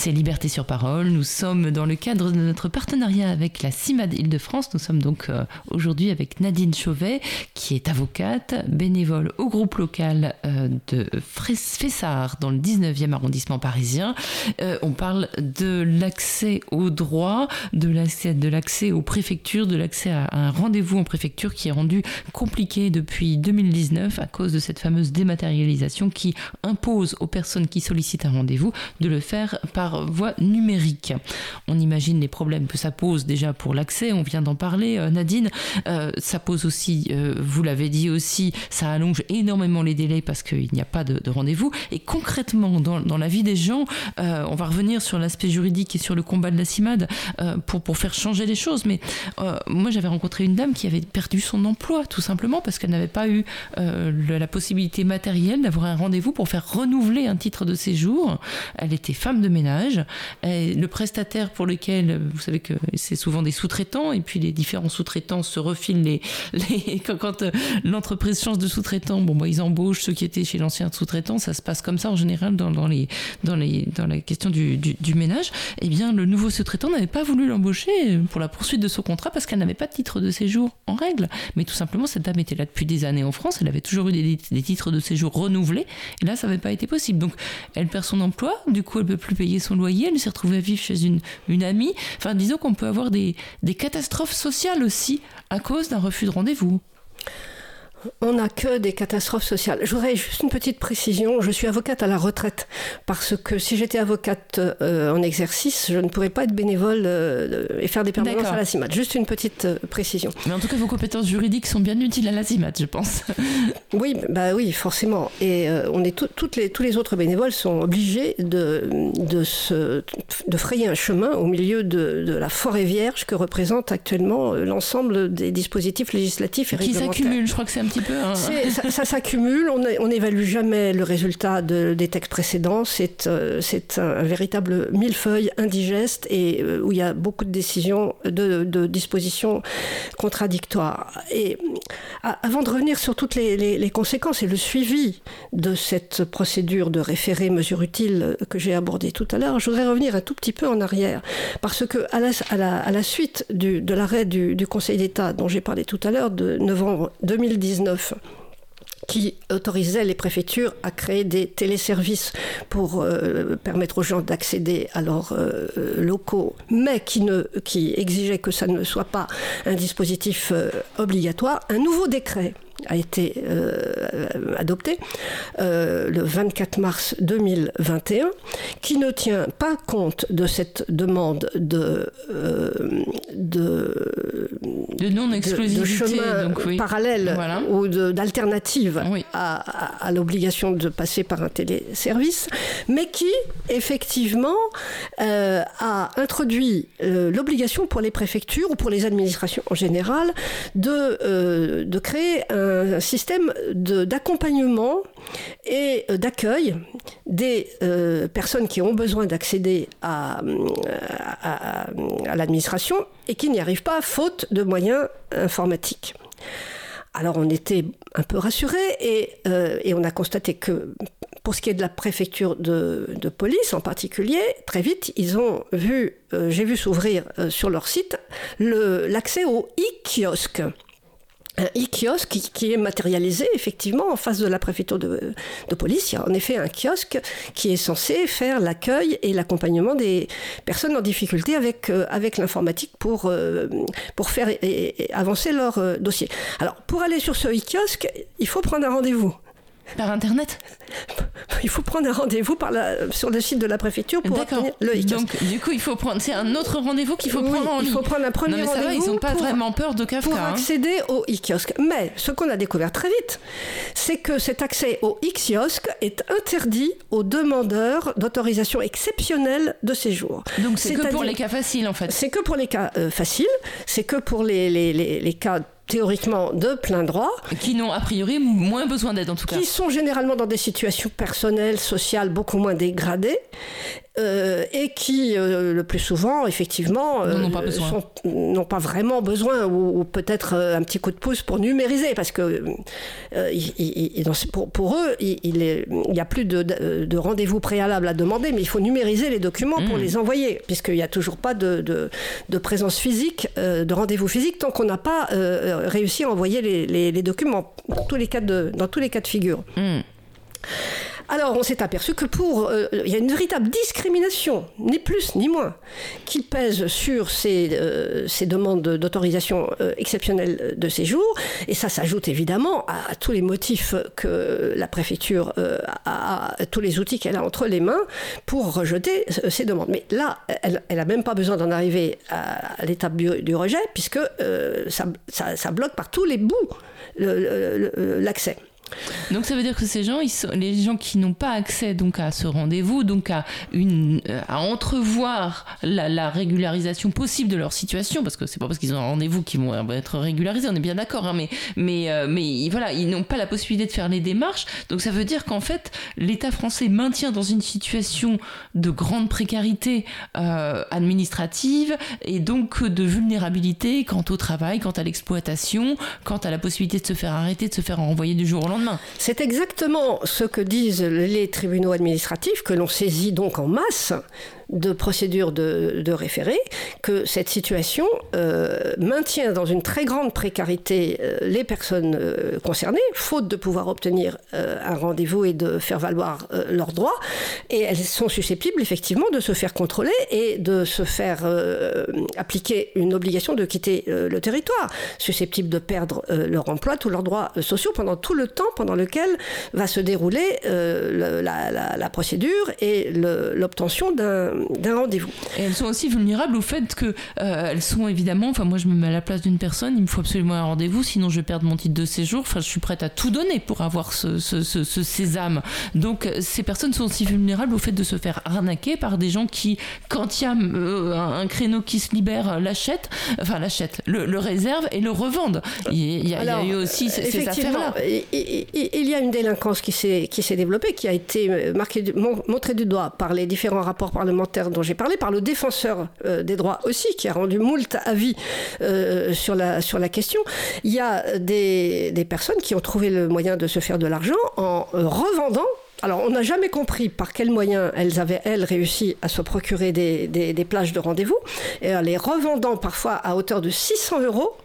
c'est Liberté sur Parole. Nous sommes dans le cadre de notre partenariat avec la CIMAD Île-de-France. Nous sommes donc euh, aujourd'hui avec Nadine Chauvet, qui est avocate, bénévole au groupe local euh, de Fessard dans le 19e arrondissement parisien. Euh, on parle de l'accès aux droits, de l'accès, de l'accès aux préfectures, de l'accès à un rendez-vous en préfecture qui est rendu compliqué depuis 2019 à cause de cette fameuse dématérialisation qui impose aux personnes qui sollicitent un rendez-vous de le faire par voie numérique. On imagine les problèmes que ça pose déjà pour l'accès, on vient d'en parler, euh, Nadine. Euh, ça pose aussi, euh, vous l'avez dit aussi, ça allonge énormément les délais parce qu'il n'y a pas de, de rendez-vous. Et concrètement, dans, la vie des gens, on va revenir sur l'aspect juridique et sur le combat de la CIMAD pour, faire changer les choses. Mais moi, j'avais rencontré une dame qui avait perdu son emploi, tout simplement parce qu'elle n'avait pas eu la possibilité matérielle d'avoir un rendez-vous pour faire renouveler un titre de séjour. Elle était femme de ménage. Le prestataire pour lequel, vous savez que c'est souvent des sous-traitants, et puis les différents sous-traitants se refilent les, (laughs) quand, euh, l'entreprise change de sous-traitant, bon, bah, ils embauchent ceux qui étaient chez l'ancien sous-traitant. Ça se passe comme ça en général dans, les, dans, les, dans la question du, ménage. Eh bien, le nouveau sous-traitant n'avait pas voulu l'embaucher pour la poursuite de son contrat parce qu'elle n'avait pas de titre de séjour en règle. Mais tout simplement, cette dame était là depuis des années en France. Elle avait toujours eu des, des titres de séjour renouvelés. Et là, ça n'avait pas été possible. Donc, elle perd son emploi. Du coup, elle peut plus payer son loyer. Elle s'est retrouvée à vivre chez une, amie. Enfin, disons qu'on peut avoir des catastrophes sociales aussi à cause d'un refus de rendez-vous. On n'a que des catastrophes sociales. J'aurais juste une petite précision. Je suis avocate à la retraite parce que si j'étais avocate euh, en exercice, je ne pourrais pas être bénévole euh, et faire des permanences à la CIMAT. Juste une petite euh, précision. Mais en tout cas, vos compétences juridiques sont bien utiles à la CIMAT, je pense. (laughs) Oui, bah oui, forcément. Et euh, on est tout- toutes les, tous les autres bénévoles sont obligés de, de, se, de frayer un chemin au milieu de, de la forêt vierge que représente actuellement l'ensemble des dispositifs législatifs et qui réglementaires. s'accumulent. Je crois que c'est un petit hein. Ça, s'accumule, on n'évalue jamais le résultat de- des textes précédents. C'est euh, un, véritable millefeuille indigeste et euh, où il y a beaucoup de décisions, de, dispositions contradictoires. Et avant de revenir sur toutes les, conséquences et le suivi de cette procédure de référé mesure utile que j'ai abordée tout à l'heure, je voudrais revenir un tout petit peu en arrière. Parce que à la, suite de l'arrêt du Conseil d'État dont j'ai parlé tout à l'heure, de novembre 2019, qui autorisait les préfectures à créer des téléservices pour euh, permettre aux gens d'accéder à leurs euh, locaux, mais qui, exigeait que ça ne soit pas un dispositif euh, obligatoire, un nouveau décret a été euh, adopté euh, le 24 mars 2021, qui ne tient pas compte de cette demande de, euh, de, De de- de non-exclusivité. chemin donc, oui. parallèle Voilà. ou d'alternative Oui. à, à- à l'obligation de passer par un téléservice, mais qui effectivement a introduit l'obligation pour les préfectures ou pour les administrations en général de, de créer un, système de- d'accompagnement et euh, d'accueil des euh, personnes qui ont besoin d'accéder à, l'administration et qui n'y arrivent pas faute de moyens informatiques. Alors on était un peu rassurés et, euh, on a constaté que pour ce qui est de la préfecture de, police en particulier, très vite ils ont vu, euh, j'ai vu s'ouvrir euh, sur leur site l'accès au e-kiosque. Un e-kiosque qui, est matérialisé effectivement en face de la préfecture de, police. Il y a en effet un kiosque qui est censé faire l'accueil et l'accompagnement des personnes en difficulté avec, euh, avec l'informatique pour, euh, pour faire avancer leur euh, dossier. Alors pour aller sur ce e-kiosque, il faut prendre un rendez-vous. Par Internet Il faut prendre un rendez-vous sur le site de la préfecture pour obtenir le kiosque. Donc, du coup, il faut prendre. C'est un autre rendez-vous qu'il faut prendre en ligne. Il faut prendre un premier rendez-vous. Ils n'ont pas vraiment peur de Kafka. Pour hein. accéder au e-kiosque. Mais ce qu'on a découvert très vite, c'est que cet accès au e-kiosque est interdit aux demandeurs d'autorisation exceptionnelle de séjour. Donc, c'est que pour les cas faciles, en fait. C'est que pour les cas euh, faciles. C'est que pour les, les, les, les cas théoriquement de plein droit. Qui n'ont a priori moins besoin d'aide en tout cas. Qui sont généralement dans des situations personnelles, sociales beaucoup moins dégradées euh, et qui, euh, le plus souvent, effectivement, n'ont pas, pas, vraiment besoin, ou, peut-être euh, un petit coup de pouce pour numériser, parce que pour, pour, eux, il n'y a plus de, de, rendez-vous préalable à demander, mais il faut numériser les documents pour mmh. les envoyer, puisqu'il n'y a toujours pas de, de présence physique, de rendez-vous physique, tant qu'on n'a pas réussi à envoyer les, documents, dans tous les cas de, figure. Mmh. Alors on s'est aperçu que pour euh, il y a une véritable discrimination, ni plus ni moins, qui pèse sur ces, euh, demandes d'autorisation euh, exceptionnelle de séjour, et ça s'ajoute évidemment à, tous les motifs que la préfecture a, tous les outils qu'elle a entre les mains pour rejeter ces demandes. Mais là, elle n'a même pas besoin d'en arriver à, l'étape du, rejet, puisque ça, ça, bloque par tous les bouts l'accès. Donc ça veut dire que ces gens, les gens qui n'ont pas accès donc à ce rendez-vous, donc à une, euh, à entrevoir la, régularisation possible de leur situation, parce que c'est pas parce qu'ils ont un rendez-vous qu'ils vont être régularisés, on est bien d'accord, hein, mais mais euh, mais voilà, ils n'ont pas la possibilité de faire les démarches. Donc ça veut dire qu'en fait, l'État français maintient dans une situation de grande précarité euh, administrative et donc de vulnérabilité quant au travail, quant à l'exploitation, quant à la possibilité de se faire arrêter, de se faire renvoyer du jour au lendemain. C'est exactement ce que disent les tribunaux administratifs, que l'on saisit donc en masse de procédure de, référé, que cette situation euh, maintient dans une très grande précarité euh, les personnes euh, concernées, faute de pouvoir obtenir un rendez-vous et de faire valoir leurs droits, et elles sont susceptibles effectivement de se faire contrôler et de se faire appliquer une obligation de quitter le territoire, susceptibles de perdre leur emploi, tous leurs droits sociaux pendant tout le temps pendant lequel va se dérouler la, la, procédure et l'obtention d'un d'un rendez-vous. Et elles sont aussi vulnérables au fait que euh, elles sont évidemment, enfin moi je me mets à la place d'une personne, il me faut absolument un rendez-vous, sinon je vais perdre mon titre de séjour. Enfin, je suis prête à tout donner pour avoir ce, ce, ce, sésame. Donc ces personnes sont aussi vulnérables au fait de se faire arnaquer par des gens qui, quand il y a euh, un créneau qui se libère, l'achètent, enfin l'achètent, le, le réservent et le revendent. Il y a, eu aussi ces, affaires-là. Il y a une délinquance qui s'est qui s'est développée, qui a été marquée, montrée du doigt par les différents rapports parlementaires dont j'ai parlé, par le défenseur euh, des droits aussi, qui a rendu moult avis euh, sur, la, sur la question. Il y a des, des personnes qui ont trouvé le moyen de se faire de l'argent en euh, revendant alors, on n'a jamais compris par quels moyens elles avaient, elles, réussi à se procurer des, des, des plages de rendez-vous, et en les revendant parfois à hauteur de 600 euros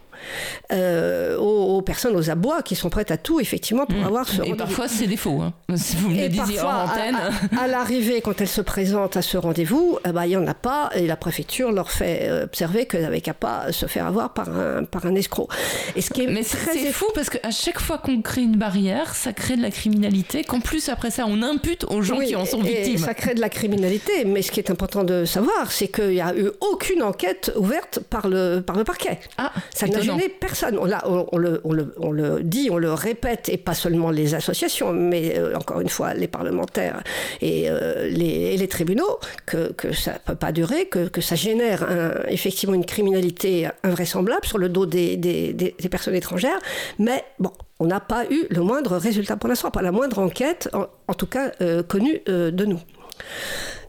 euh, aux, personnes aux abois qui sont prêtes à tout, effectivement, pour mm. avoir ce Et parfois, c'est des faux. Hein. (laughs) Si vous me le disiez en antenne. À, l'arrivée, quand elles se présentent à ce rendez-vous, eh ben, il n'y en a pas et la préfecture leur fait euh, observer qu'elles n'avaient qu'à pas se faire avoir par un, par un escroc. Et ce qui est Mais c'est fou parce qu'à chaque fois qu'on crée une barrière, ça crée de la criminalité, qu'en plus, après ça, on impute aux gens qui en sont victimes. ça crée de la criminalité, mais ce qui est important de savoir, c'est qu'il n'y a eu aucune enquête ouverte par le, par le parquet. Ah, ça n'a personne. Là, on, le, on, le, dit, on le répète, et pas seulement les associations, mais euh, encore une fois les parlementaires et, euh, les, tribunaux, que, ça ne peut pas durer, que, ça génère effectivement une criminalité invraisemblable sur le dos des, personnes étrangères. Mais bon, on n'a pas eu le moindre résultat pour l'instant, pas la moindre enquête, en, tout cas euh, connue de nous.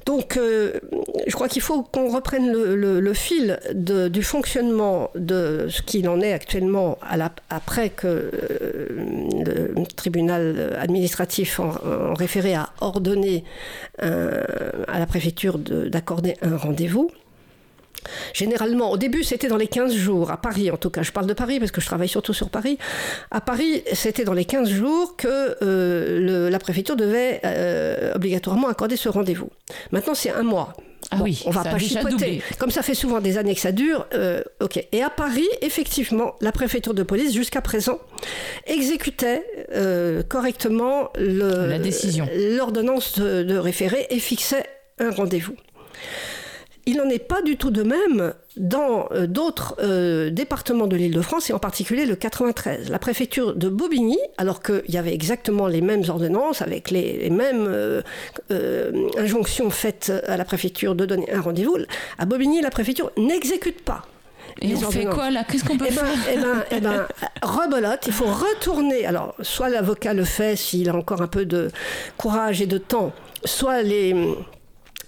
Donc, euh, je crois qu'il faut qu'on reprenne le, fil du fonctionnement de ce qu'il en est actuellement après que euh, le tribunal administratif en, référé a ordonné à la préfecture d'accorder un rendez-vous. Généralement, au début, c'était dans les 15 jours, à Paris en tout cas, je parle de Paris parce que je travaille surtout sur Paris. À Paris, c'était dans les 15 jours que euh, la préfecture devait euh, obligatoirement accorder ce rendez-vous. Maintenant, c'est un mois. Ah oui, on va pas chipoter. Comme ça fait souvent des années que ça dure, euh, ok. Et à Paris, effectivement, la préfecture de police, jusqu'à présent, exécutait correctement la décision, l'ordonnance de, de référé et fixait un rendez-vous. Il n'en est pas du tout de même dans euh, d'autres euh, départements de l'île de France, et en particulier le 93. La préfecture de Bobigny, alors qu'il y avait exactement les mêmes ordonnances, avec les, mêmes euh, injonctions faites à la préfecture de donner un rendez-vous, à Bobigny, la préfecture n'exécute pas. Et on fait quoi là? Qu'est-ce qu'on peut eh ben, faire? Eh ben, eh ben, rebelote, il faut retourner. Alors, soit l'avocat le fait s'il a encore un peu de courage et de temps, soit les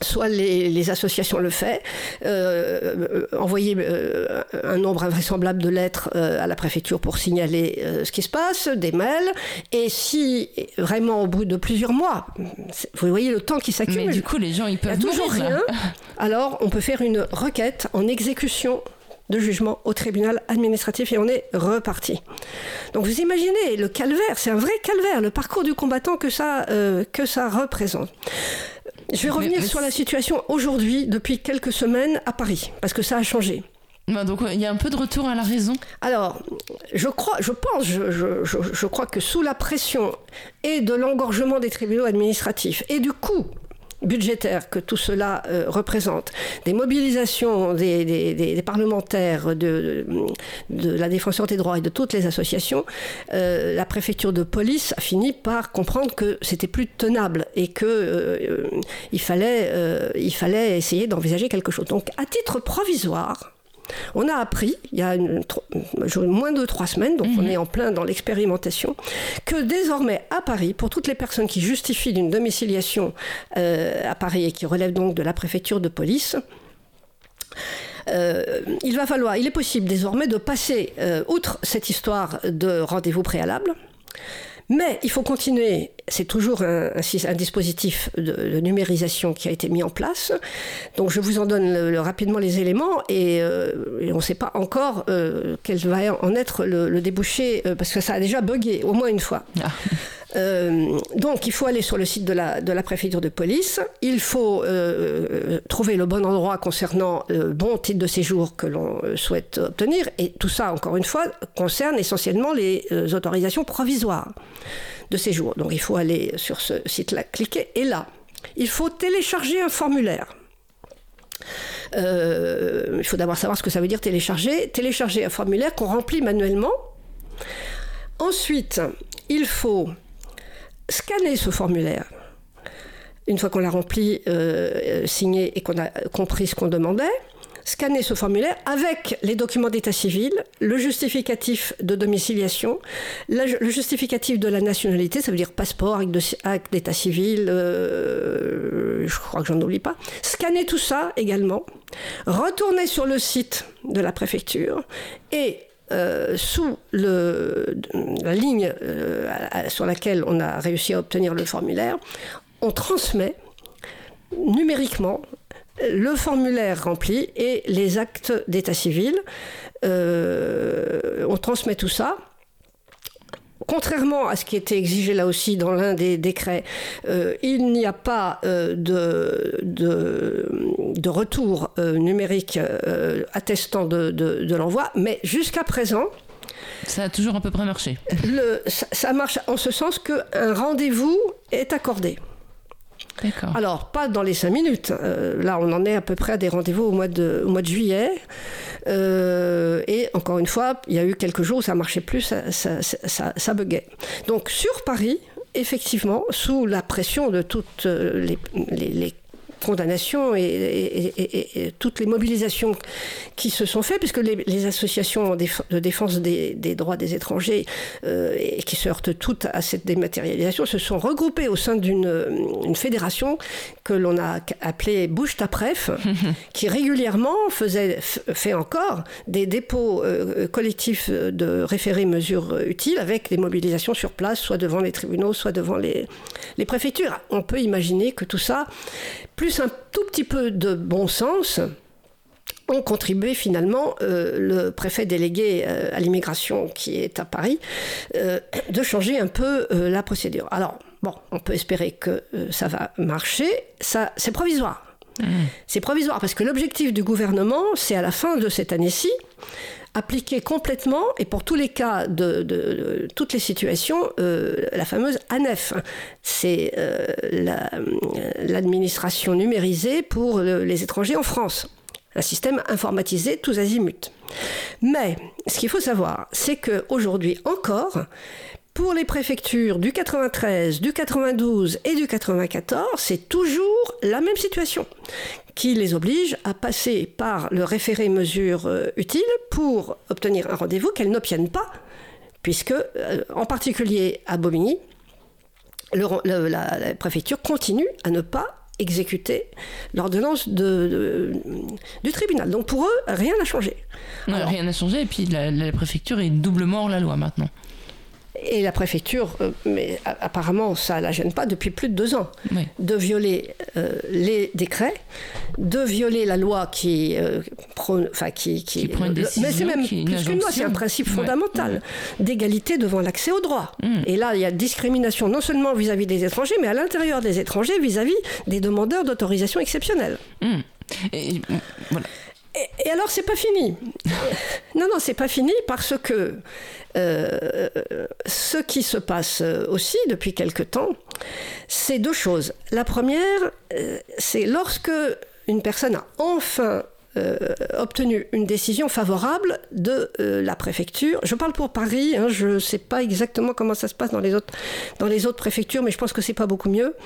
soit les, associations le font, euh, envoyer euh, un nombre invraisemblable de lettres euh, à la préfecture pour signaler ce qui se passe, des mails, et si vraiment au bout de plusieurs mois, vous voyez le temps qui s'accumule. Mais du coup, les gens, ils peuvent toujours rien. Alors, on peut faire une requête en exécution de jugement au tribunal administratif et on est reparti. Donc vous imaginez le calvaire, c'est un vrai calvaire, le parcours du combattant que ça, que ça représente. Je vais revenir sur la situation aujourd'hui, depuis quelques semaines, à Paris, parce que ça a changé. Bah, donc il y a un peu de retour à la raison. Alors, je crois, je pense, je, je, je crois que sous la pression et de l'engorgement des tribunaux administratifs et du coût budgétaire que tout cela euh, représente, des mobilisations des, parlementaires, de, la défenseur des droits et de toutes les associations, euh, la préfecture de police a fini par comprendre que c'était plus tenable et que euh, fallait essayer d'envisager quelque chose. Donc, à titre provisoire, on a appris, il y a moins de trois semaines, donc on mhm. est en plein dans l'expérimentation, que désormais à Paris, pour toutes les personnes qui justifient d'une domiciliation euh, à Paris et qui relèvent donc de la préfecture de police, euh, il va falloir, il est possible désormais de passer euh, outre cette histoire de rendez-vous préalable mais il faut continuer. C'est toujours un, dispositif de, numérisation qui a été mis en place. Donc je vous en donne rapidement les éléments et, euh, on ne sait pas encore euh, quel va en être le, débouché euh, parce que ça a déjà bugué au moins une fois. Ah. Euh, donc, il faut aller sur le site de la, de la préfecture de police. Il faut euh, trouver le bon endroit concernant le bon titre de séjour que l'on souhaite obtenir. Et tout ça, encore une fois, concerne essentiellement les autorisations provisoires de séjour. Donc, il faut aller sur ce site-là, cliquer. Et là, il faut télécharger un formulaire. il faut d'abord savoir ce que ça veut dire télécharger. Télécharger un formulaire qu'on remplit manuellement. Ensuite, il faut scanner ce formulaire. Une fois qu'on l'a rempli, euh, signé et qu'on a compris ce qu'on demandait, scanner ce formulaire avec les documents d'état civil, le justificatif de domiciliation, le justificatif de la nationalité, ça veut dire passeport, acte d'état civil, euh, je crois que j'en oublie pas. Scanner tout ça également, retourner sur le site de la préfecture et euh, sous la ligne euh, sur laquelle on a réussi à obtenir le formulaire, on transmet numériquement le formulaire rempli et les actes d'état civil. Euh, on transmet tout ça contrairement à ce qui était exigé là aussi dans l'un des décrets, euh, il n'y a pas euh, de, de, retour numérique attestant de, l'envoi, mais jusqu'à présent, ça a toujours à peu près marché. Le, ça, marche en ce sens qu'un rendez-vous est accordé. Alors, pas dans les cinq minutes. là, on en est à peu près à des rendez-vous au mois de, juillet. Euh, et encore une fois, il y a eu quelques jours où ça marchait plus, ça, buguait. Donc sur Paris, effectivement, sous la pression de toutes les, les condamnations et, toutes les mobilisations qui se sont faites, puisque les, associations de défense des, droits des étrangers euh, et qui se heurtent toutes à cette dématérialisation se sont regroupées au sein d'une fédération que l'on a appelée Bouche ta Pref, (laughs) qui régulièrement faisait, fait encore des dépôts euh, collectifs de référés mesures utiles avec des mobilisations sur place, soit devant les tribunaux, soit devant les, les préfectures. On peut imaginer que tout ça, plus un tout petit peu de bon sens, ont contribué finalement, euh, le préfet délégué euh, à l'immigration qui est à Paris, euh, de changer un peu la procédure. Alors, bon, on peut espérer que ça va marcher. Ça, c'est provisoire. C'est provisoire parce que l'objectif du gouvernement, c'est à la fin de cette année-ci, appliquer complètement, et pour tous les cas de, toutes les situations, la fameuse ANEF. C'est l'administration numérisée pour les étrangers en France un système informatisé tous azimuts. Mais ce qu'il faut savoir, c'est qu'aujourd'hui encore, pour les préfectures du 93, du 92 et du 94, c'est toujours la même situation qui les oblige à passer par le référé mesure euh, utile pour obtenir un rendez-vous qu'elles n'obtiennent pas, puisque, euh, en particulier à Bobigny, la préfecture continue à ne pas exécuter l'ordonnance de, du tribunal. Donc pour eux, rien n'a changé. rien n'a changé, et puis la, la préfecture est doublement hors la loi maintenant. Et la préfecture, euh, mais apparemment ça ne la gêne pas depuis plus de deux ans, de violer euh, les décrets, de violer la loi qui, euh, enfin qui, qui, prend une décision. Mais c'est même plus qu'une loi, c'est un principe fondamental d'égalité devant l'accès aux droits. Mm. Et là, il y a discrimination non seulement vis-à-vis des étrangers, mais à l'intérieur des étrangers vis-à-vis des demandeurs d'autorisation exceptionnelle. Mm. Et, voilà. Et, alors, c'est pas fini. (laughs) non, non, c'est pas fini parce que euh, ce qui se passe aussi depuis quelque temps, c'est deux choses. La première, euh, c'est lorsque une personne a enfin euh, obtenu une décision favorable de euh, la préfecture. Je parle pour Paris, hein, je ne sais pas exactement comment ça se passe dans les autres, dans les autres préfectures, mais je pense que c'est pas beaucoup mieux.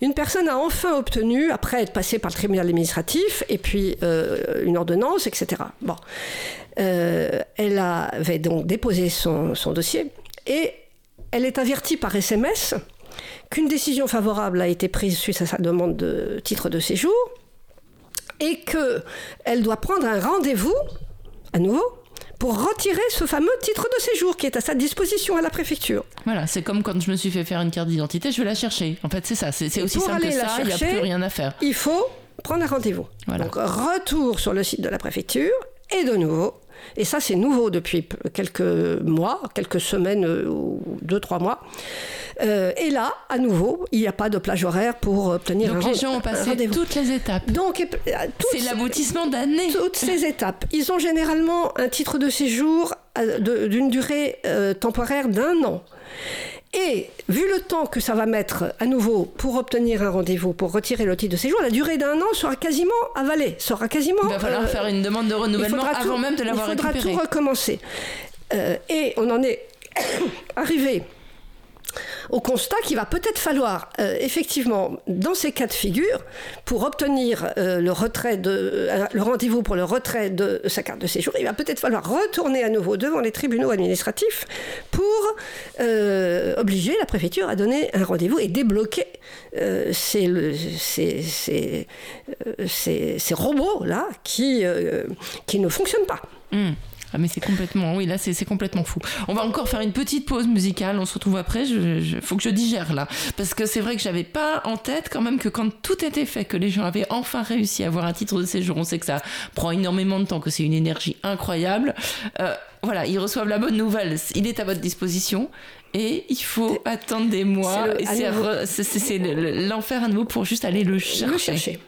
Une personne a enfin obtenu, après être passée par le tribunal administratif, et puis euh, une ordonnance, etc. Bon. elle avait donc déposé son, son dossier, et elle est avertie par SMS qu'une décision favorable a été prise suite à sa demande de titre de séjour et qu'elle doit prendre un rendez-vous, à nouveau, pour retirer ce fameux titre de séjour qui est à sa disposition à la préfecture. Voilà, c'est comme quand je me suis fait faire une carte d'identité, je vais la chercher. En fait, c'est ça, c'est aussi simple que ça, il n'y a plus rien à faire. Il faut prendre un rendez-vous. Donc, retour sur le site de la préfecture, et de nouveau, et ça c'est nouveau depuis quelques mois, quelques semaines euh, ou deux, trois mois. Euh, et là, à nouveau, il n'y a pas de plage horaire pour obtenir Donc un les gens ont passé toutes les étapes. Donc euh, c'est l'aboutissement d'années. Toutes ces (laughs) étapes. Ils ont généralement un titre de séjour d'une durée temporaire d'un an. Et vu le temps que ça va mettre à nouveau pour obtenir un rendez-vous, pour retirer le titre de séjour, la durée d'un an sera quasiment avalée, sera quasiment. Il va falloir faire une demande de renouvellement avant même de l'avoir récupéré. Il faudra tout recommencer. et on en est (coughs) arrivé au constat qu'il va peut-être falloir euh, effectivement, dans ces cas de figure, pour obtenir euh, euh, le rendez-vous pour le retrait de sa carte de séjour, il va peut-être falloir retourner à nouveau devant les tribunaux administratifs pour obliger la préfecture à donner un rendez-vous et débloquer ces, ces, ces, robots là qui, qui ne fonctionnent pas. Mmh. Ah mais c'est complètement, oui là c'est complètement fou. On va encore faire une petite pause musicale, on se retrouve après, il faut que je digère là. Parce que c'est vrai que j'avais pas en tête quand même que quand tout était fait, que les gens avaient enfin réussi à avoir un titre de séjour, on sait que ça prend énormément de temps, que c'est une énergie incroyable. Euh, voilà, ils reçoivent la bonne nouvelle, il est à votre disposition et il faut attendre des mois. C'est l'enfer à nouveau pour juste aller le chercher. Le chercher.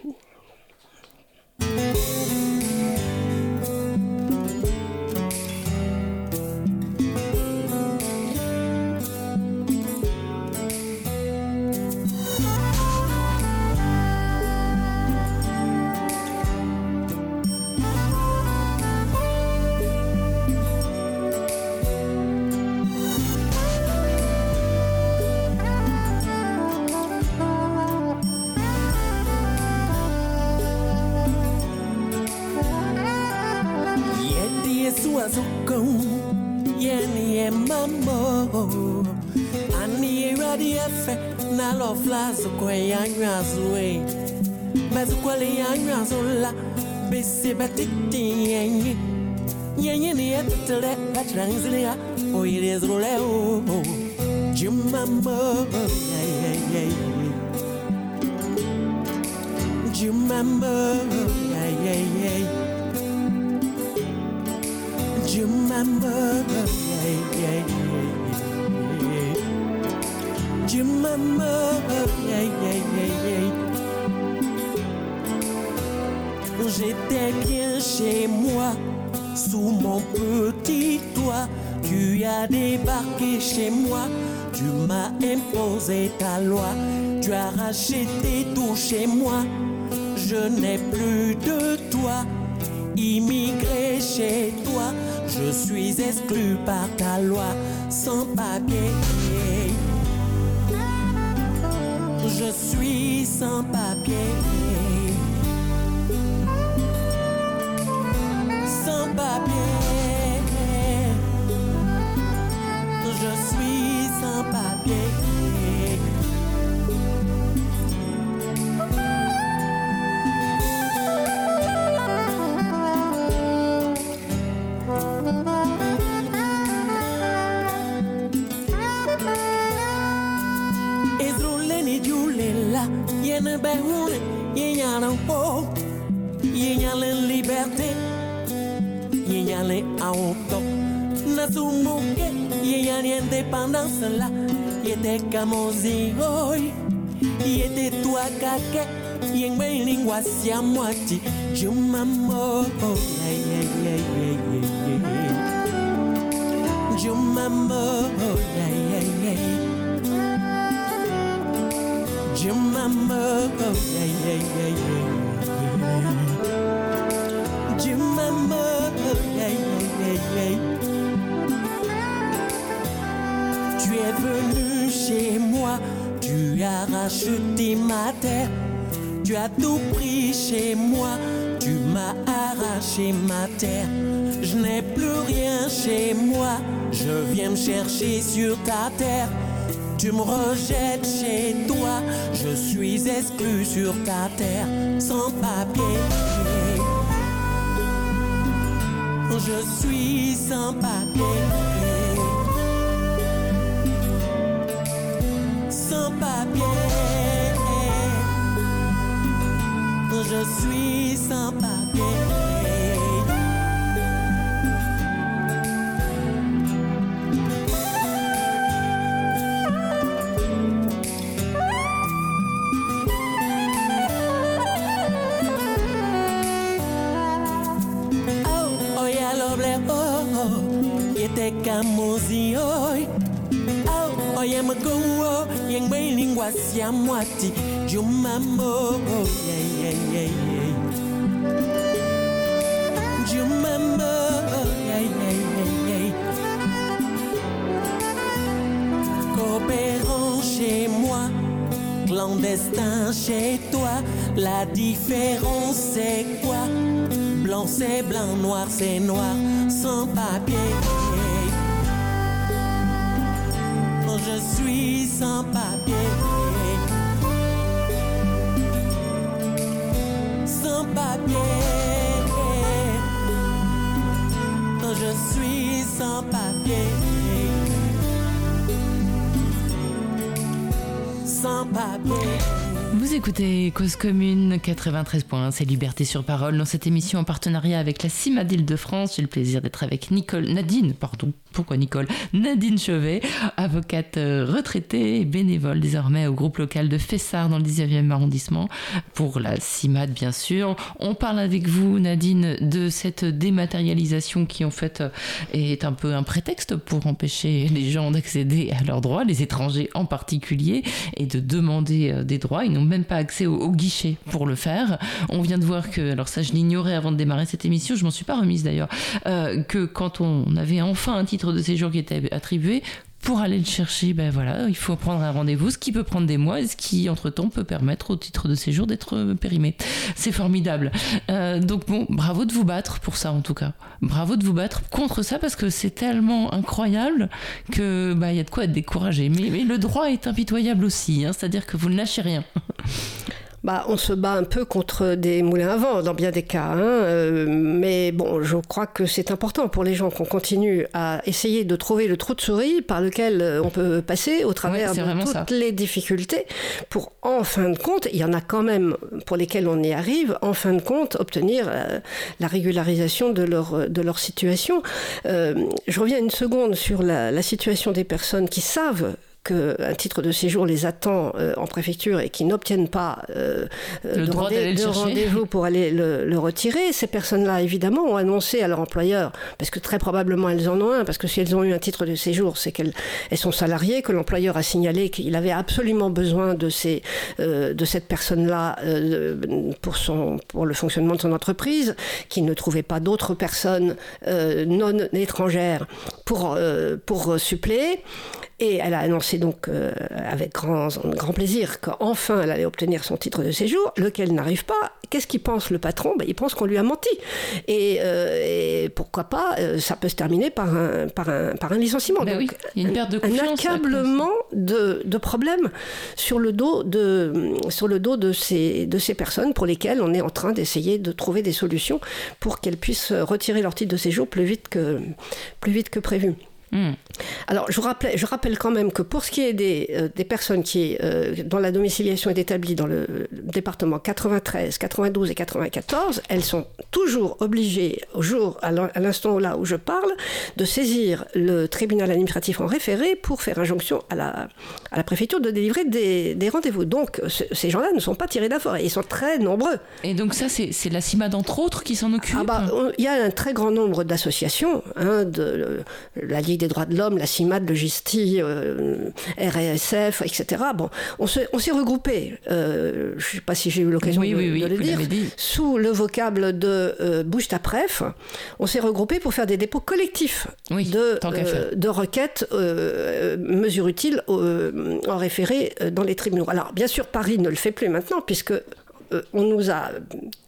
Tanzania, Oirezroleo, Jimambo, Jimambo. Chez moi, tu m'as imposé ta loi. Tu as racheté tout chez moi, je n'ai plus de toi. Immigré chez toi, je suis exclu par ta loi, sans papier. Je suis sans papier. Sans papier. libérons y a le haut y a la liberté. Y a le auto na sumo que y a la independencia la y te camosi hoy y te tu acaque y en mi lengua se amuati yo mamo ay ay ay ay ay ay yo mamo ay ay ay yeah, yeah. Jumamo, yeah, yeah, yeah, yeah. Jumamo, yeah, yeah, yeah, yeah. Tu es venu chez moi, tu as racheté ma terre, tu as tout pris chez moi, tu m'as arraché ma terre. Je n'ai plus rien chez moi, je viens me chercher sur ta terre. Tu me rejettes chez toi, je suis exclu sur ta terre, sans papier. Je suis sans papier. Yeah, yeah, yeah. Coopérant chez moi, clandestin chez toi, la différence c'est quoi? Blanc c'est blanc, noir c'est noir, sans papier. Je suis sans papier. Sans papier. Écoutez Cause Commune 93 points, c'est Liberté sur Parole. Dans cette émission en partenariat avec la CIMAD Île-de-France, j'ai le plaisir d'être avec Nicole, Nadine, pardon, pourquoi Nicole Nadine Chevet, avocate euh, retraitée et bénévole désormais au groupe local de Fessard dans le 19e arrondissement pour la CIMAD bien sûr. On parle avec vous Nadine de cette dématérialisation qui en fait est un peu un prétexte pour empêcher les gens d'accéder à leurs droits, les étrangers en particulier, et de demander euh, des droits. Ils n'ont même pas accès au, guichet pour le faire. On vient de voir que, alors ça je l'ignorais avant de démarrer cette émission, je m'en suis pas remise d'ailleurs, euh, que quand on avait enfin un titre de séjour qui était attribué, pour aller le chercher, ben voilà, il faut prendre un rendez-vous, ce qui peut prendre des mois et ce qui, entre-temps, peut permettre au titre de séjour d'être euh, périmé. C'est formidable. Euh, donc bon, bravo de vous battre pour ça en tout cas. Bravo de vous battre contre ça parce que c'est tellement incroyable que bah il y a de quoi être découragé. Mais, le droit est impitoyable aussi, hein, c'est-à-dire que vous ne lâchez rien. Bah, on se bat un peu contre des moulins à vent dans bien des cas. Hein, euh, mais bon, je crois que c'est important pour les gens qu'on continue à essayer de trouver le trou de souris par lequel euh, on peut passer au travers de toutes les difficultés pour, en fin de compte, il y en a quand même pour lesquels on y arrive, en fin de compte, obtenir euh, la régularisation de leur, de leur situation. je reviens une seconde sur la, la situation des personnes qui savent qu'un titre de séjour les attend euh, en préfecture et qui n'obtiennent pas euh, de, rendez-vous pour aller le, retirer, ces personnes-là, évidemment, ont annoncé à leur employeur, parce que très probablement elles en ont un, parce que si elles ont eu un titre de séjour, c'est qu'elles sont salariées, que l'employeur a signalé qu'il avait absolument besoin de, ces, euh, de cette personne-là pour, son, pour le fonctionnement de son entreprise, qu'il ne trouvait pas d'autres personnes non étrangères pour, pour suppléer. Et elle a annoncé donc euh, avec grand, grand plaisir qu'enfin elle allait obtenir son titre de séjour, lequel n'arrive pas. Qu'est-ce qu'il pense le patron? Ben, Il pense qu'on lui a menti. Et, euh, pourquoi pas, euh, ça peut se terminer par un, par un, par un licenciement. Ben oui, il y a une perte de. Un accablement de, de, problèmes sur le dos, de, sur le dos de, ces, de ces personnes pour lesquelles on est en train d'essayer de trouver des solutions pour qu'elles puissent retirer leur titre de séjour plus vite que, plus vite que prévu prévu. Hmm. Alors, je rappelle, je rappelle quand même que pour ce qui est des, euh, des personnes qui, euh, dont la domiciliation est établie dans le département 93, 92 et 94, elles sont toujours obligées, au jour, à l'instant là où je parle, de saisir le tribunal administratif en référé pour faire injonction à la, à la préfecture de délivrer des, des rendez-vous. Donc, ces gens-là ne sont pas tirés d'affaire et ils sont très nombreux. Et donc, ça, c'est la CIMAD, entre autres, qui s'en occupe ah bah, Il y a un très grand nombre d'associations, hein, de la Ligue des droits de l'homme, la CIMAD, le GISTI, euh, RSF, etc. Bon, on s'est regroupé, euh, je ne sais pas si j'ai eu l'occasion de, le dire, sous le vocable de euh, bouge ta préf, on s'est regroupé pour faire des dépôts collectifs de, de requêtes, mesures utiles en référé dans les tribunaux. Alors, bien sûr, Paris ne le fait plus maintenant, puisque euh, on nous a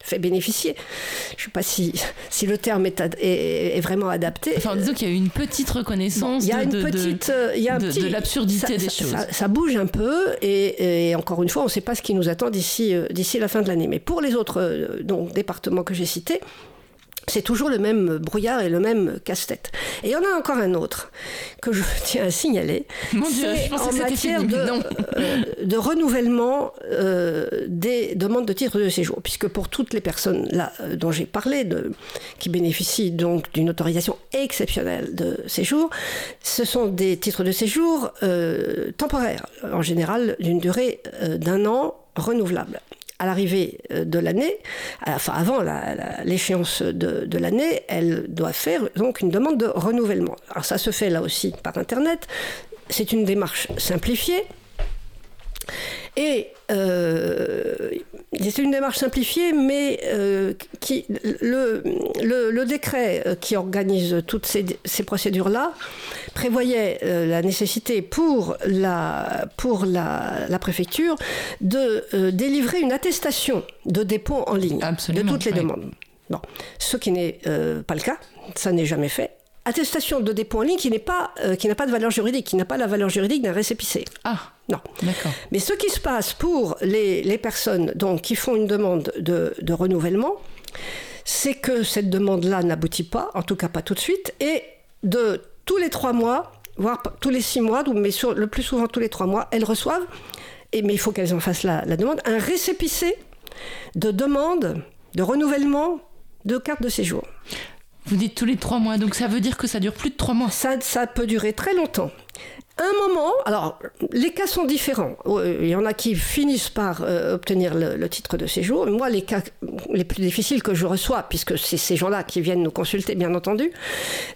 fait bénéficier. Je ne sais pas si, si le terme est, est, vraiment adapté. Enfin, disons qu'il y a eu une petite reconnaissance il y a une petite, il y a de, de l'absurdité des choses. Ça, bouge un peu et, encore une fois, on ne sait pas ce qui nous attend d'ici euh, d'ici la fin de l'année. Mais pour les autres euh, donc, départements que j'ai cités, c'est toujours le même brouillard et le même casse-tête. Et il y en a encore un autre que je (laughs) tiens à signaler. Mon Dieu, je en matière de, euh, de, renouvellement euh, des demandes de titres de séjour, puisque pour toutes les personnes là euh, dont j'ai parlé, de, qui bénéficient donc d'une autorisation exceptionnelle de séjour, ce sont des titres de séjour temporaires, en général d'une durée d'un an renouvelable à l'arrivée euh, de l'année, enfin avant l'échéance de, l'année, elle doit faire donc une demande de renouvellement. Alors ça se fait là aussi par Internet. C'est une démarche simplifiée. Et euh, c'est une démarche simplifiée, mais euh, qui, le, le, décret euh, qui organise toutes ces, ces procédures-là prévoyait euh, la nécessité pour la, pour la, la préfecture de délivrer une attestation de dépôt en ligne de toutes les demandes. Bon. Ce qui n'est pas le cas, ça n'est jamais fait attestation de dépôt en ligne qui n'est pas qui n'a pas de valeur juridique, qui n'a pas la valeur juridique d'un récépissé. Ah. Non. D'accord. Mais ce qui se passe pour les, les personnes donc, qui font une demande de, de renouvellement, c'est que cette demande-là n'aboutit pas, en tout cas pas tout de suite, et de tous les trois mois, voire tous les six mois, mais sur, le plus souvent tous les trois mois, elles reçoivent, et, mais il faut qu'elles en fassent la, la demande, un récépissé de demande de renouvellement de carte de séjour. Vous dites tous les trois mois, donc ça veut dire que ça dure plus de trois mois Ça, peut durer très longtemps un moment, alors les cas sont différents. Euh, il y en a qui finissent par euh, obtenir le, titre de séjour. Moi, les cas les plus difficiles que je reçois, puisque c'est ces gens-là qui viennent nous consulter, bien entendu,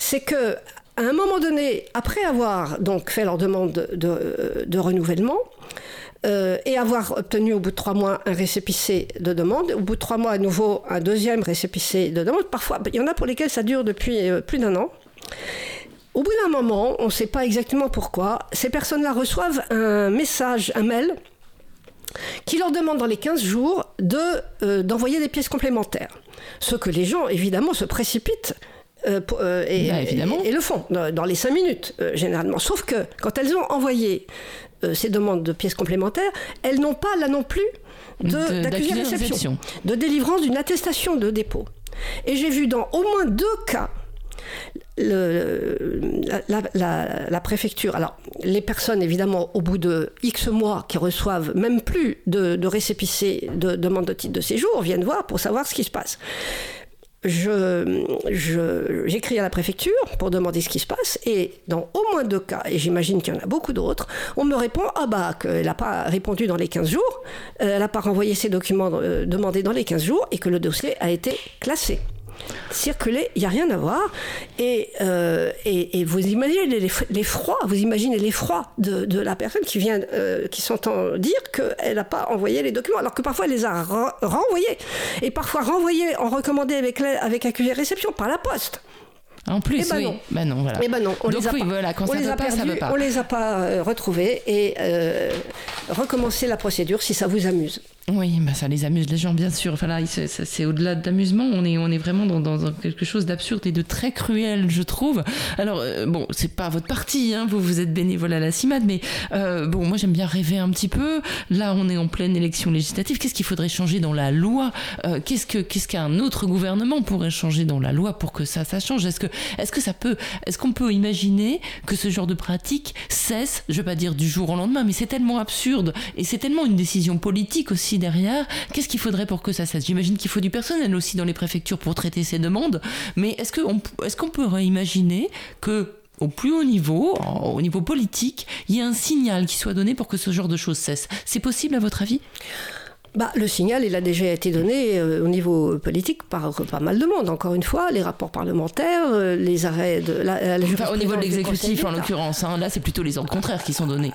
c'est que un moment donné, après avoir donc fait leur demande de, renouvellement, euh, et avoir obtenu au bout de trois mois un récépissé de demande, au bout de trois mois à nouveau un deuxième récépissé de demande. Parfois, il y en a pour lesquels ça dure depuis plus d'un an. Au bout d'un moment, on ne sait pas exactement pourquoi, ces personnes-là reçoivent un message, un mail, qui leur demande dans les 15 jours de, euh, d'envoyer des pièces complémentaires. Ce que les gens, évidemment, se précipitent euh, euh, et, Bah, et- et le font dans, les cinq minutes euh, généralement. Sauf que quand elles ont envoyé ces demandes de pièces complémentaires, elles n'ont pas là non plus d'accusé de de réception, de délivrance d'une attestation de dépôt. Et j'ai vu dans au moins deux cas le- la, la- la- la préfecture, alors les personnes évidemment au bout de X mois qui reçoivent même plus de, de récépissés de demande de titre de séjour viennent voir pour savoir ce qui se passe. Je, j'écris à la préfecture pour demander ce qui se passe et dans au moins deux cas, et j'imagine qu'il y en a beaucoup d'autres, on me répond ah bah qu'elle n'a pas répondu dans les 15 jours, euh, elle n'a pas renvoyé ses documents euh, demandés dans les 15 jours et que le dossier a été classé circuler, il n'y a rien à voir. Et, euh, et, et vous imaginez l'eff- l'effroi, vous imaginez l'effroi de, de la personne qui vient, euh, qui s'entend dire qu'elle n'a pas envoyé les documents, alors que parfois elle les a ren- renvoyés. Et parfois renvoyés en recommandé avec, la- avec accusé réception par la poste. En plus, Eh ben oui. non. Non, voilà. Eh ben non, on Donc les a oui, pas. voilà, quand on ça les a pas, ça perdus, veut pas. On les a pas euh, retrouvés et euh, recommencer la procédure si ça vous amuse. Oui, bah ça les amuse les gens, bien sûr. Enfin là, c'est- au-delà de l'amusement. On est, on est vraiment dans, dans- dans quelque chose d'absurde et de très cruel, je trouve. Alors euh, bon, c'est pas votre parti, hein, vous vous êtes bénévole à la CIMAD, mais euh, bon, moi j'aime bien rêver un petit peu. Là, on est en pleine élection législative. Qu'est-ce qu'il faudrait changer dans la loi? Euh, Qu'est-ce que, qu'est-ce qu'un autre gouvernement pourrait changer dans la loi pour que ça, ça change? Est-ce que, est-ce que ça peut, est-ce qu'on peut imaginer que ce genre de pratique cesse Je vais pas dire du jour au lendemain, mais c'est tellement absurde et c'est tellement une décision politique aussi derrière. Qu'est-ce qu'il faudrait pour que ça cesse? J'imagine qu'il faut du personnel aussi dans les préfectures pour traiter ces demandes, mais est-ce qu'on est-ce qu'on pourrait imaginer que au plus haut niveau, au niveau politique, il y ait un signal qui soit donné pour que ce genre de choses cesse? C'est possible à votre avis? Bah, le signal, il a déjà été donné euh, au niveau politique par pas mal de monde. Encore une fois, les rapports parlementaires, euh, les arrêts de la, la Enfin, au niveau de l'exécutif, en l'occurrence, hein, là c'est plutôt les ordres contraires qui sont donnés.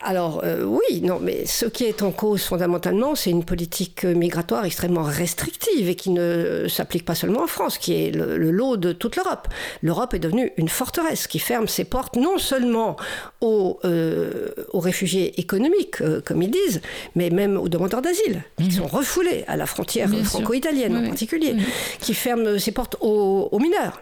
Alors euh, oui, non, mais ce qui est en cause fondamentalement, c'est une politique migratoire extrêmement restrictive et qui ne s'applique pas seulement en France, qui est le, le lot de toute l'Europe. L'Europe est devenue une forteresse qui ferme ses portes non seulement aux, euh, aux réfugiés économiques, euh, comme ils disent, mais même aux demandeurs d'asile, qui sont refoulés à la frontière Mhm. Franco-italienne Oui, en particulier, Oui. qui ferme ses portes aux, aux mineurs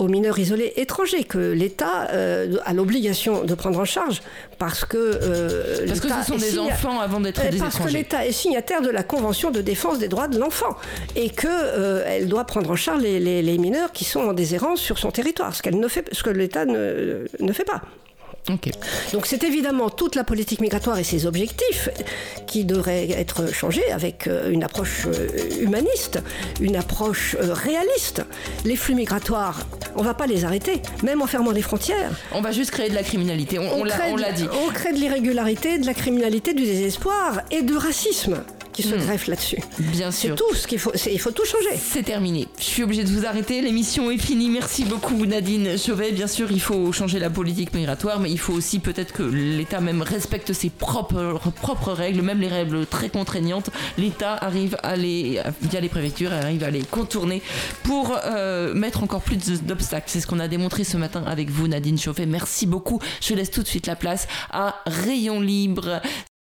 aux mineurs isolés étrangers que l'État euh, a l'obligation de prendre en charge parce que euh, Parce que ce sont des enfants avant d'être Euh, des parce que l'État est signataire de la Convention de défense des droits de l'enfant et que euh, elle doit prendre en charge les, les- les mineurs qui sont en déshérence sur son territoire, ce qu'elle ne fait, ce que l'État ne, ne fait pas. Donc c'est évidemment toute la politique migratoire et ses objectifs qui devraient être changés avec euh, une approche euh, humaniste, une approche euh, réaliste. Les flux migratoires, on va pas les arrêter, même en fermant les frontières. On va juste créer de la criminalité, on, on l'a- crée on de- l'a dit. on crée de l'irrégularité, de la criminalité, du désespoir et du racisme qui se greffe là-dessus. Bien C'est sûr. tout ce qu'il faut. c'est- Il faut tout changer. C'est terminé. Je suis obligée de vous arrêter. L'émission est finie. Merci beaucoup Nadine Chauvet. Bien sûr, il faut changer la politique migratoire, mais il faut aussi peut-être que l'État même respecte ses propres, propres règles, même les règles très contraignantes. L'État arrive à les, via les préfectures, arrive à les contourner pour euh, mettre encore plus d'obstacles. C'est ce qu'on a démontré ce matin avec vous, Nadine Chauvet. Merci beaucoup. Je laisse tout de suite la place à Rayon Libre.